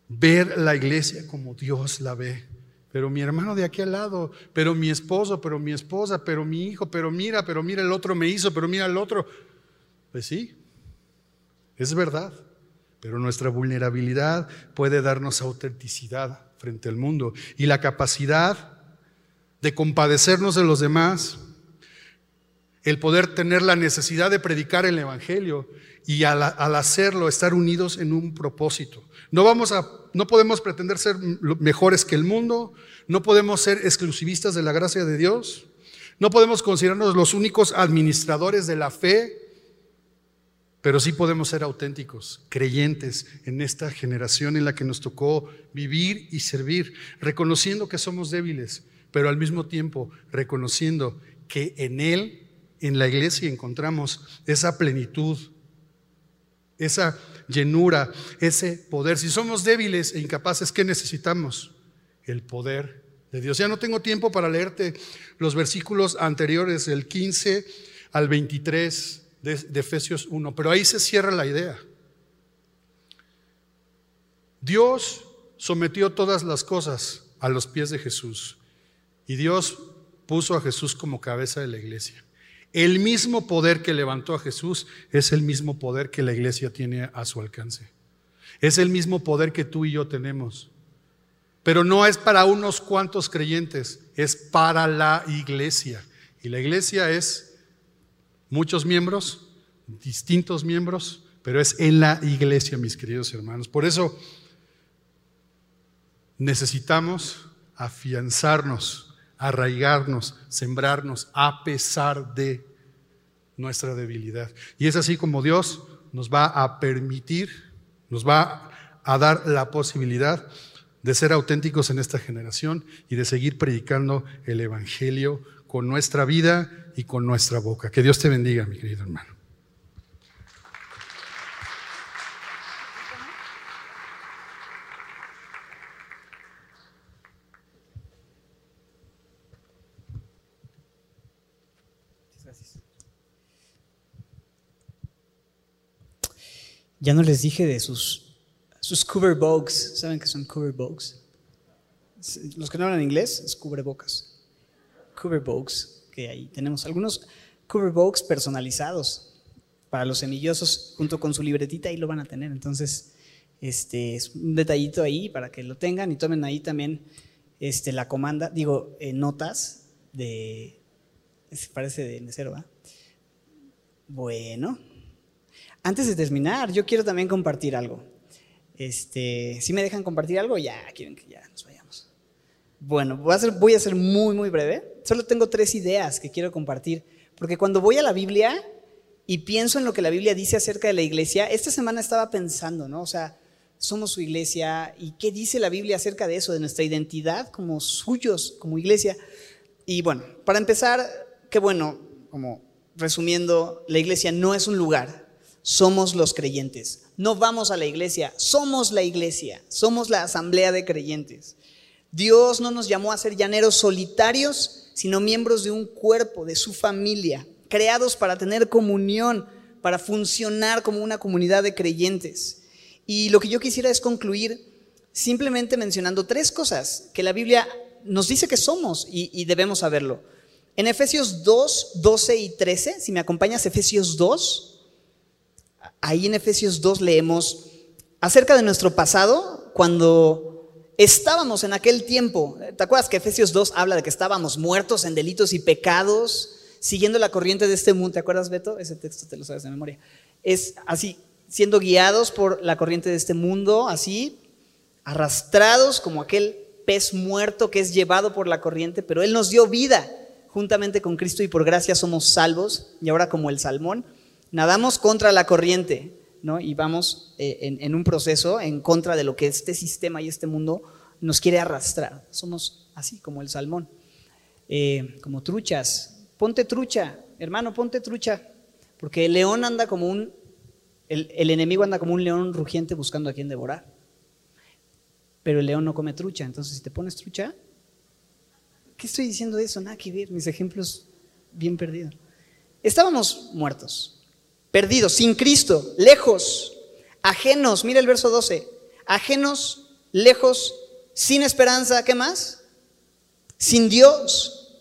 Ver la iglesia como Dios la ve. pero mi hermano de aquí al lado, pero mi esposo, pero mi esposa, pero mi hijo, pero mira, pero mira, el otro me hizo, pero mira el otro. Pues sí, es verdad, pero nuestra vulnerabilidad puede darnos autenticidad frente al mundo y la capacidad de compadecernos de los demás, el poder tener la necesidad de predicar el Evangelio y al, hacerlo estar unidos en un propósito. No, vamos a, no podemos pretender ser mejores que el mundo, no podemos ser exclusivistas de la gracia de Dios, no podemos considerarnos los únicos administradores de la fe, pero sí podemos ser auténticos, creyentes en esta generación en la que nos tocó vivir y servir, reconociendo que somos débiles, pero al mismo tiempo reconociendo que en Él, en la iglesia, encontramos esa plenitud esa llenura, ese poder. Si somos débiles e incapaces, ¿qué necesitamos? El poder de Dios. Ya no tengo tiempo para leerte los versículos anteriores, del 15 al 23 de, Efesios 1, pero ahí se cierra la idea. Dios sometió todas las cosas a los pies de Jesús y Dios puso a Jesús como cabeza de la iglesia. El mismo poder que levantó a Jesús es el mismo poder que la iglesia tiene a su alcance. Es el mismo poder que tú y yo tenemos. Pero no es para unos cuantos creyentes, es para la iglesia. Y la iglesia es muchos miembros, distintos miembros, pero es en la iglesia, mis queridos hermanos. Por eso necesitamos afianzarnos arraigarnos, sembrarnos a pesar de nuestra debilidad. Y es así como Dios nos va a permitir, nos va a dar la posibilidad de ser auténticos en esta generación y de seguir predicando el Evangelio con nuestra vida y con nuestra boca. Que Dios te bendiga, mi querido hermano. Ya no les dije de sus, sus cover bogs. ¿Saben qué son cover bogs? Los que no hablan inglés es cubrebocas. Cover bogs, que ahí tenemos algunos cover bogs personalizados para los semillosos junto con su libretita ahí lo van a tener. Entonces, este es un detallito ahí para que lo tengan y tomen ahí también este, la comanda, digo, eh, notas de, parece de mesero, ¿va? Bueno, antes de terminar, yo quiero también compartir algo. Este, si me dejan compartir algo, ya quieren que ya nos vayamos. Bueno, voy a ser muy, muy breve. Solo tengo tres ideas que quiero compartir. Porque cuando voy a la Biblia y pienso en lo que la Biblia dice acerca de la iglesia, esta semana estaba pensando, ¿no? O sea, somos su iglesia y qué dice la Biblia acerca de eso, de nuestra identidad como suyos, como iglesia. Y bueno, para empezar, qué bueno, como resumiendo, la iglesia no es un lugar, somos los creyentes. No vamos a la iglesia, somos la iglesia, somos la asamblea de creyentes. Dios no nos llamó a ser llaneros solitarios, sino miembros de un cuerpo, de su familia, creados para tener comunión, para funcionar como una comunidad de creyentes. Y lo que yo quisiera es concluir simplemente mencionando tres cosas que la Biblia nos dice que somos y, debemos saberlo. En Efesios 2, 12 y 13, si me acompañas, Efesios 2, ahí en Efesios 2 leemos acerca de nuestro pasado cuando estábamos en aquel tiempo. ¿Te acuerdas que Efesios 2 habla de que estábamos muertos en delitos y pecados, siguiendo la corriente de este mundo? ¿Te acuerdas, Beto? Ese texto te lo sabes de memoria. Es así, siendo guiados por la corriente de este mundo, así, arrastrados como aquel pez muerto que es llevado por la corriente, pero Él nos dio vida juntamente con Cristo y por gracia somos salvos. Y ahora como el salmón nadamos contra la corriente, ¿no? Y vamos eh, en, un proceso en contra de lo que este sistema y este mundo nos quiere arrastrar. Somos así, como el salmón, eh, como truchas. Ponte trucha, hermano, ponte trucha, porque el león anda como un, el, el enemigo anda como un león rugiente buscando a quien devorar. Pero el león no come trucha, entonces si te pones trucha, ¿qué estoy diciendo de eso? Nada que ver, mis ejemplos bien perdidos. Estábamos muertos, perdidos, sin Cristo, lejos, ajenos, mira el verso 12, ajenos, lejos, sin esperanza, ¿qué más? sin Dios.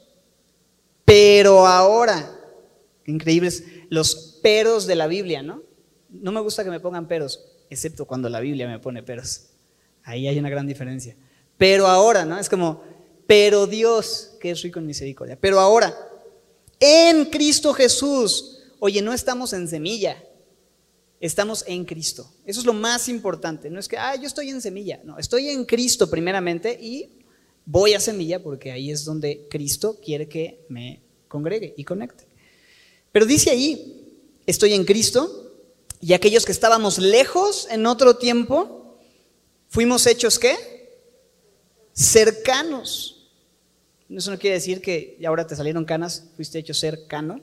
Pero ahora, increíbles los peros de la Biblia, ¿no? No me gusta que me pongan peros, excepto cuando la Biblia me pone peros. Ahí hay una gran diferencia. Pero ahora, ¿no? Es como, pero Dios, que es rico en misericordia. Pero ahora, en Cristo Jesús, oye, no estamos en semilla, estamos en Cristo. Eso es lo más importante. No es que, ah, yo estoy en semilla. No, estoy en Cristo primeramente y voy a semilla porque ahí es donde Cristo quiere que me congregue y conecte. Pero dice ahí, estoy en Cristo y aquellos que estábamos lejos en otro tiempo, fuimos hechos qué? Cercanos. Eso no quiere decir que ahora te salieron canas, fuiste hecho cercano,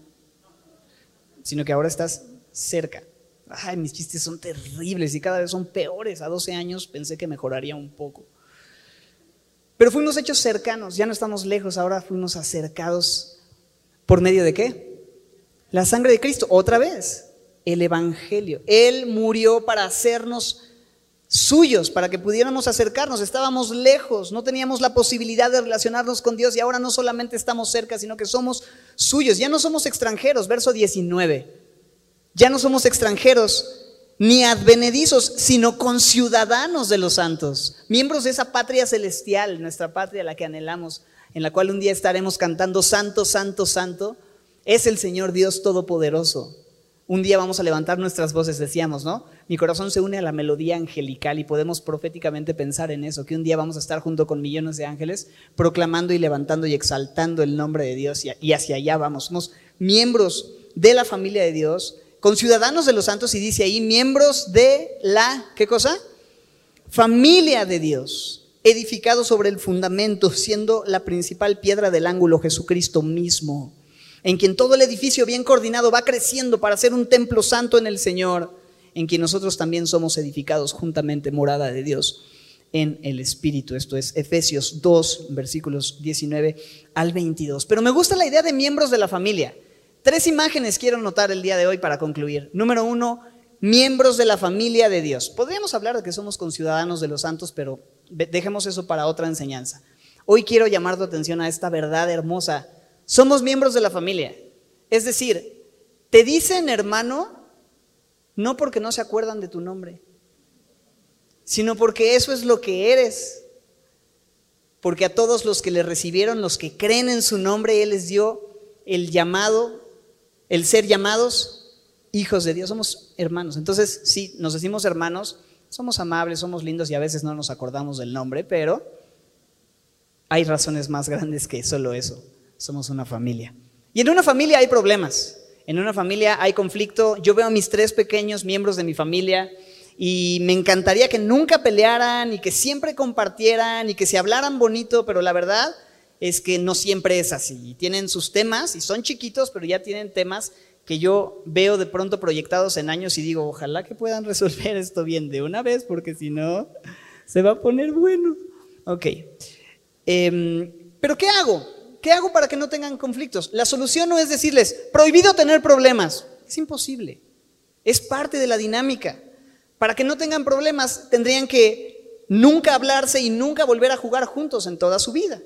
sino que ahora estás cerca. Ay, mis chistes son terribles y cada vez son peores. A 12 años pensé que mejoraría un poco. Pero fuimos hechos cercanos, ya no estamos lejos, ahora fuimos acercados por medio de qué? La sangre de Cristo, otra vez, el Evangelio. Él murió para hacernos suyos, para que pudiéramos acercarnos. Estábamos lejos, no teníamos la posibilidad de relacionarnos con Dios y ahora no solamente estamos cerca, sino que somos suyos. Ya no somos extranjeros, verso 19. Ya no somos extranjeros ni advenedizos, sino conciudadanos de los santos, miembros de esa patria celestial, nuestra patria, la que anhelamos, en la cual un día estaremos cantando Santo, Santo, Santo, es el Señor Dios Todopoderoso. Un día vamos a levantar nuestras voces, decíamos, ¿no? Mi corazón se une a la melodía angelical y podemos proféticamente pensar en eso, que un día vamos a estar junto con millones de ángeles proclamando y levantando y exaltando el nombre de Dios y hacia allá vamos. Somos miembros de la familia de Dios, con ciudadanos de los santos y dice ahí, miembros de la, ¿qué cosa? Familia de Dios, edificado sobre el fundamento, siendo la principal piedra del ángulo Jesucristo mismo, en quien todo el edificio bien coordinado va creciendo para ser un templo santo en el Señor, en quien nosotros también somos edificados juntamente morada de Dios en el Espíritu. Esto es Efesios 2, versículos 19 al 22. Pero me gusta la idea de miembros de la familia. Tres imágenes quiero notar el día de hoy para concluir. Número uno, miembros de la familia de Dios. Podríamos hablar de que somos conciudadanos de los santos, pero dejemos eso para otra enseñanza. Hoy quiero llamar tu atención a esta verdad hermosa. Somos miembros de la familia. Es decir, te dicen hermano no porque no se acuerdan de tu nombre, sino porque eso es lo que eres. Porque a todos los que le recibieron, los que creen en su nombre, Él les dio el llamado el ser llamados hijos de Dios, somos hermanos. Entonces, sí, nos decimos hermanos, somos amables, somos lindos y a veces no nos acordamos del nombre, pero hay razones más grandes que solo eso. Somos una familia. Y en una familia hay problemas. En una familia hay conflicto. Yo veo a mis tres pequeños miembros de mi familia y me encantaría que nunca pelearan y que siempre compartieran y que se hablaran bonito, pero la verdad es que no siempre es así. Tienen sus temas y son chiquitos, pero ya tienen temas que yo veo de pronto proyectados en años y digo, ojalá que puedan [laughs] resolver esto bien de una vez, porque si no, se va a poner bueno. Ok. Em, pero ¿qué hago? ¿Qué hago para que no tengan conflictos? La solución no es decirles, prohibido tener problemas. Es imposible. Es parte de la dinámica. Para que no tengan problemas, tendrían que nunca hablarse y nunca volver a jugar juntos en toda su vida.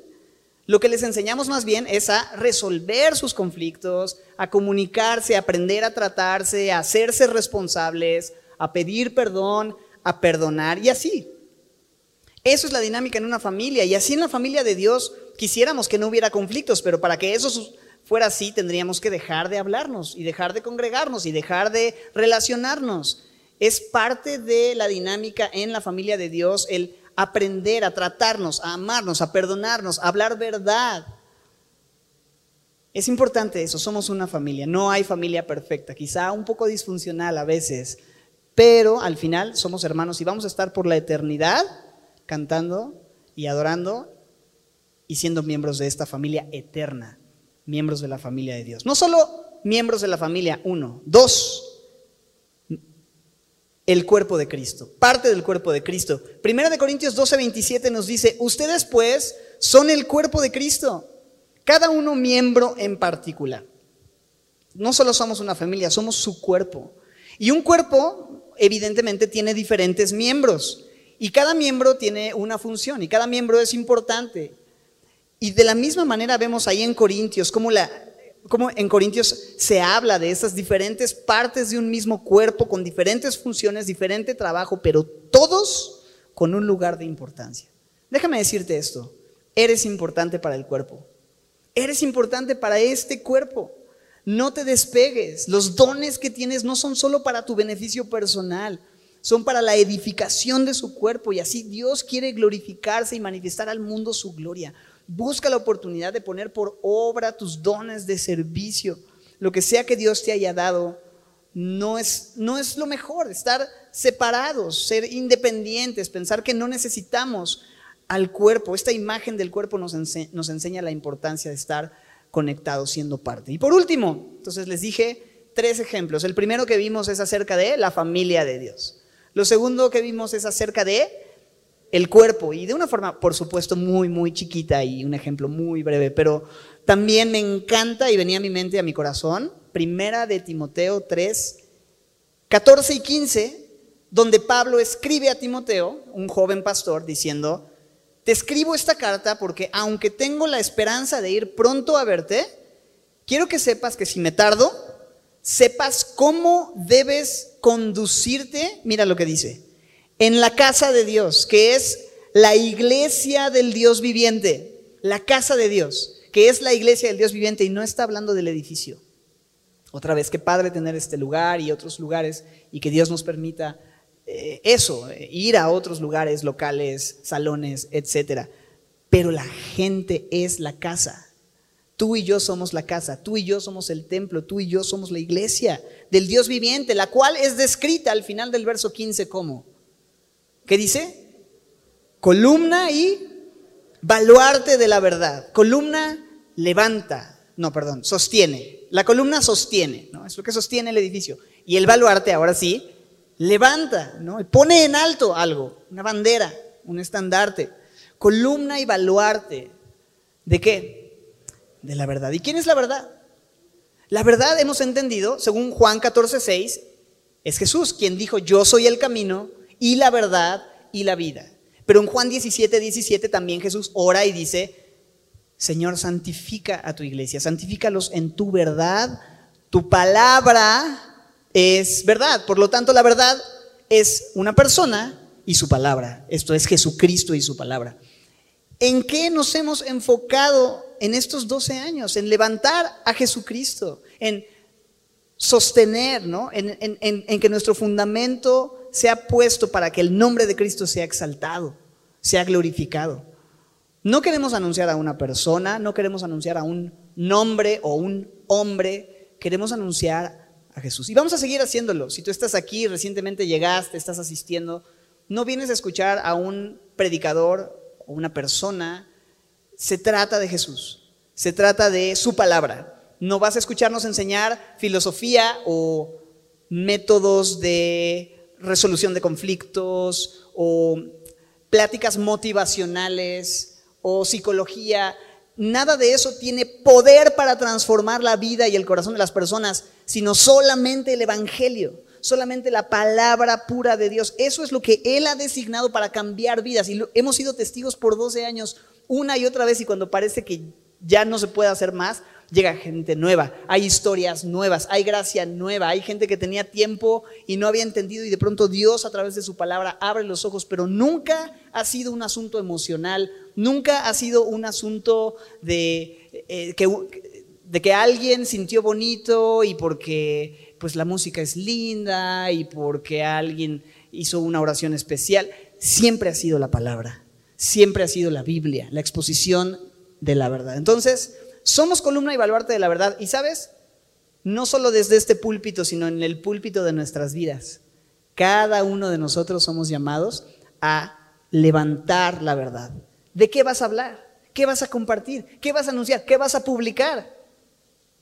Lo que les enseñamos más bien es a resolver sus conflictos, a comunicarse, a aprender a tratarse, a hacerse responsables, a pedir perdón, a perdonar y así. Eso es la dinámica en una familia y así en la familia de Dios quisiéramos que no hubiera conflictos, pero para que eso fuera así tendríamos que dejar de hablarnos y dejar de congregarnos y dejar de relacionarnos. Es parte de la dinámica en la familia de Dios el aprender a tratarnos, a amarnos, a perdonarnos, a hablar verdad. Es importante eso, somos una familia, no hay familia perfecta, quizá un poco disfuncional a veces, pero al final somos hermanos y vamos a estar por la eternidad cantando y adorando y siendo miembros de esta familia eterna, miembros de la familia de Dios. No solo miembros de la familia, uno, dos, el cuerpo de Cristo, parte del cuerpo de Cristo. Primera de Corintios 12, 27 nos dice, ustedes pues son el cuerpo de Cristo, cada uno miembro en particular. No solo somos una familia, somos su cuerpo. Y un cuerpo, evidentemente, tiene diferentes miembros. Y cada miembro tiene una función y cada miembro es importante. Y de la misma manera vemos ahí en Corintios cómo, en Corintios se habla de esas diferentes partes de un mismo cuerpo con diferentes funciones, diferente trabajo, pero todos con un lugar de importancia. Déjame decirte esto, eres importante para el cuerpo, eres importante para este cuerpo. No te despegues, los dones que tienes no son solo para tu beneficio personal, son para la edificación de su cuerpo y así Dios quiere glorificarse y manifestar al mundo su gloria. Busca la oportunidad de poner por obra tus dones de servicio. Lo que sea que Dios te haya dado, no es, no es lo mejor, estar separados, ser independientes, pensar que no necesitamos al cuerpo. Esta imagen del cuerpo nos, nos enseña la importancia de estar conectados siendo parte. Y por último, entonces les dije tres ejemplos. El primero que vimos es acerca de la familia de Dios. Lo segundo que vimos es acerca de el cuerpo y de una forma, por supuesto, muy, muy chiquita y un ejemplo muy breve, pero también me encanta y venía a mi mente, a mi corazón, primera de Timoteo 3, 14 y 15, donde Pablo escribe a Timoteo, un joven pastor, diciendo, te escribo esta carta porque aunque tengo la esperanza de ir pronto a verte, quiero que sepas que si me tardo, sepas cómo debes conducirte, mira lo que dice, en la casa de Dios, que es la iglesia del Dios viviente, la casa de Dios, que es la iglesia del Dios viviente y no está hablando del edificio. Otra vez, qué padre tener este lugar y otros lugares y que Dios nos permita eh, eso, eh, ir a otros lugares, locales, salones, etcétera. Pero la gente es la casa. Tú y yo somos la casa, tú y yo somos el templo, tú y yo somos la iglesia del Dios viviente, la cual es descrita al final del verso 15 como ¿Qué dice? Columna y baluarte de la verdad. Columna levanta, no, perdón, sostiene. La columna sostiene, ¿no? Es lo que sostiene el edificio. Y el baluarte, ahora sí, levanta, ¿no? pone en alto algo, una bandera, un estandarte. Columna y baluarte. ¿De qué? De la verdad. ¿Y quién es la verdad? La verdad hemos entendido, según Juan 14, 6, es Jesús quien dijo, yo soy el camino, y la verdad y la vida. Pero en Juan 17, 17 también Jesús ora y dice, Señor, santifica a tu iglesia, santifícalos en tu verdad, tu palabra es verdad. Por lo tanto, la verdad es una persona y su palabra. Esto es Jesucristo y su palabra. ¿En qué nos hemos enfocado en estos 12 años? En levantar a Jesucristo, en sostener, ¿no? En, en que nuestro fundamento se ha puesto para que el nombre de Cristo sea exaltado, sea glorificado. No queremos anunciar a una persona, no queremos anunciar a un nombre o un hombre, queremos anunciar a Jesús. Y vamos a seguir haciéndolo. Si tú estás aquí, recientemente llegaste, estás asistiendo, no vienes a escuchar a un predicador o una persona, se trata de Jesús, se trata de su palabra. No vas a escucharnos enseñar filosofía o métodos de resolución de conflictos o pláticas motivacionales o psicología. Nada de eso tiene poder para transformar la vida y el corazón de las personas, sino solamente el Evangelio, solamente la palabra pura de Dios. Eso es lo que Él ha designado para cambiar vidas. Y hemos sido testigos por 12 años, una y otra vez, y cuando parece que ya no se puede hacer más, llega gente nueva, hay historias nuevas, hay gracia nueva, hay gente que tenía tiempo y no había entendido y de pronto Dios a través de su palabra abre los ojos, pero nunca ha sido un asunto emocional, nunca ha sido un asunto de, eh, que, que alguien sintió bonito y porque pues la música es linda y porque alguien hizo una oración especial, siempre ha sido la palabra, siempre ha sido la Biblia, la exposición de la verdad. Entonces, somos columna y baluarte de la verdad. Y sabes, no solo desde este púlpito, sino en el púlpito de nuestras vidas. Cada uno de nosotros somos llamados a levantar la verdad. ¿De qué vas a hablar? ¿Qué vas a compartir? ¿Qué vas a anunciar? ¿Qué vas a publicar?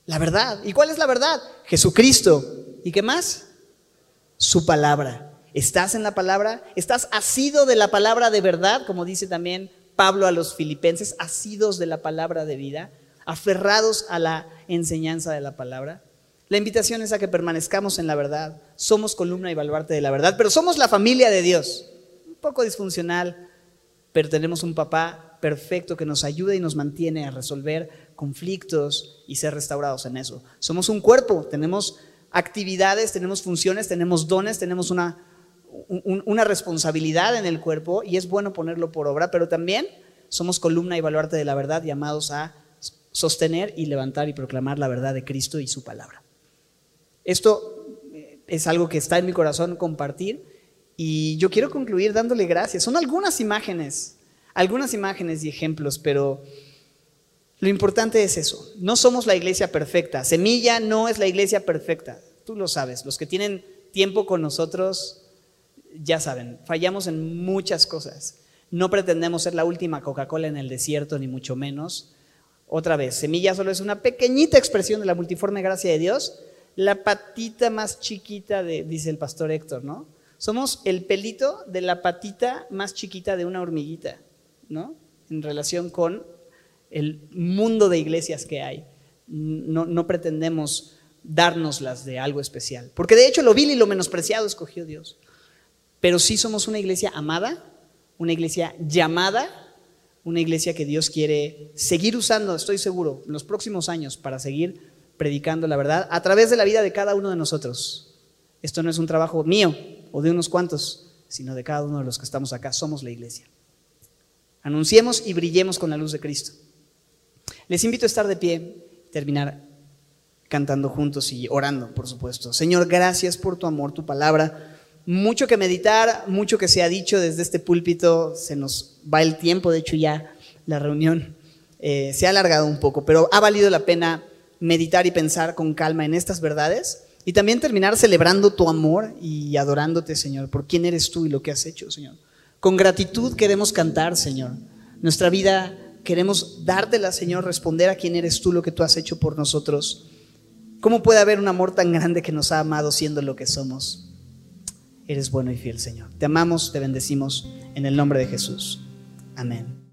La verdad. ¿Y cuál es la verdad? Jesucristo. ¿Y qué más? Su palabra. ¿Estás en la palabra? ¿Estás asido de la palabra de verdad? Como dice también Pablo a los filipenses, asidos de la palabra de vida aferrados a la enseñanza de la palabra. La invitación es a que permanezcamos en la verdad. Somos columna y baluarte de la verdad, pero somos la familia de Dios. Un poco disfuncional, pero tenemos un papá perfecto que nos ayuda y nos mantiene a resolver conflictos y ser restaurados en eso. Somos un cuerpo, tenemos actividades, tenemos funciones, tenemos dones, tenemos una, una responsabilidad en el cuerpo y es bueno ponerlo por obra, pero también somos columna y baluarte de la verdad llamados a sostener y levantar y proclamar la verdad de Cristo y su palabra. Esto eh, es algo que está en mi corazón compartir y yo quiero concluir dándole gracias. Son algunas imágenes, algunas imágenes y ejemplos, pero lo importante es eso. No somos la iglesia perfecta. Semilla no es la iglesia perfecta. Tú lo sabes. Los que tienen tiempo con nosotros ya saben, fallamos en muchas cosas. No pretendemos ser la última Coca-Cola en el desierto, ni mucho menos. Otra vez, semilla solo es una pequeñita expresión de la multiforme gracia de Dios, la patita más chiquita de, dice el pastor Héctor, ¿no? Somos el pelito de la patita más chiquita de una hormiguita, ¿no? En relación con el mundo de iglesias que hay. No, no pretendemos dárnoslas de algo especial, porque de hecho lo vil y lo menospreciado escogió Dios. Pero sí somos una iglesia amada, una iglesia llamada, una iglesia que Dios quiere seguir usando, estoy seguro, en los próximos años para seguir predicando la verdad a través de la vida de cada uno de nosotros. Esto no es un trabajo mío o de unos cuantos, sino de cada uno de los que estamos acá. Somos la iglesia. Anunciemos y brillemos con la luz de Cristo. Les invito a estar de pie, terminar cantando juntos y orando, por supuesto. Señor, gracias por tu amor, tu palabra mucho que meditar, mucho que se ha dicho desde este púlpito, se nos va el tiempo, de hecho ya la reunión eh, se ha alargado un poco, pero ha valido la pena meditar y pensar con calma en estas verdades y también terminar celebrando tu amor y adorándote, Señor, por quién eres tú y lo que has hecho, Señor. Con gratitud queremos cantar, Señor. Nuestra vida queremos dártela, Señor, responder a quién eres tú, lo que tú has hecho por nosotros. ¿Cómo puede haber un amor tan grande que nos ha amado siendo lo que somos? Eres bueno y fiel, Señor. Te amamos, te bendecimos en el nombre de Jesús. Amén.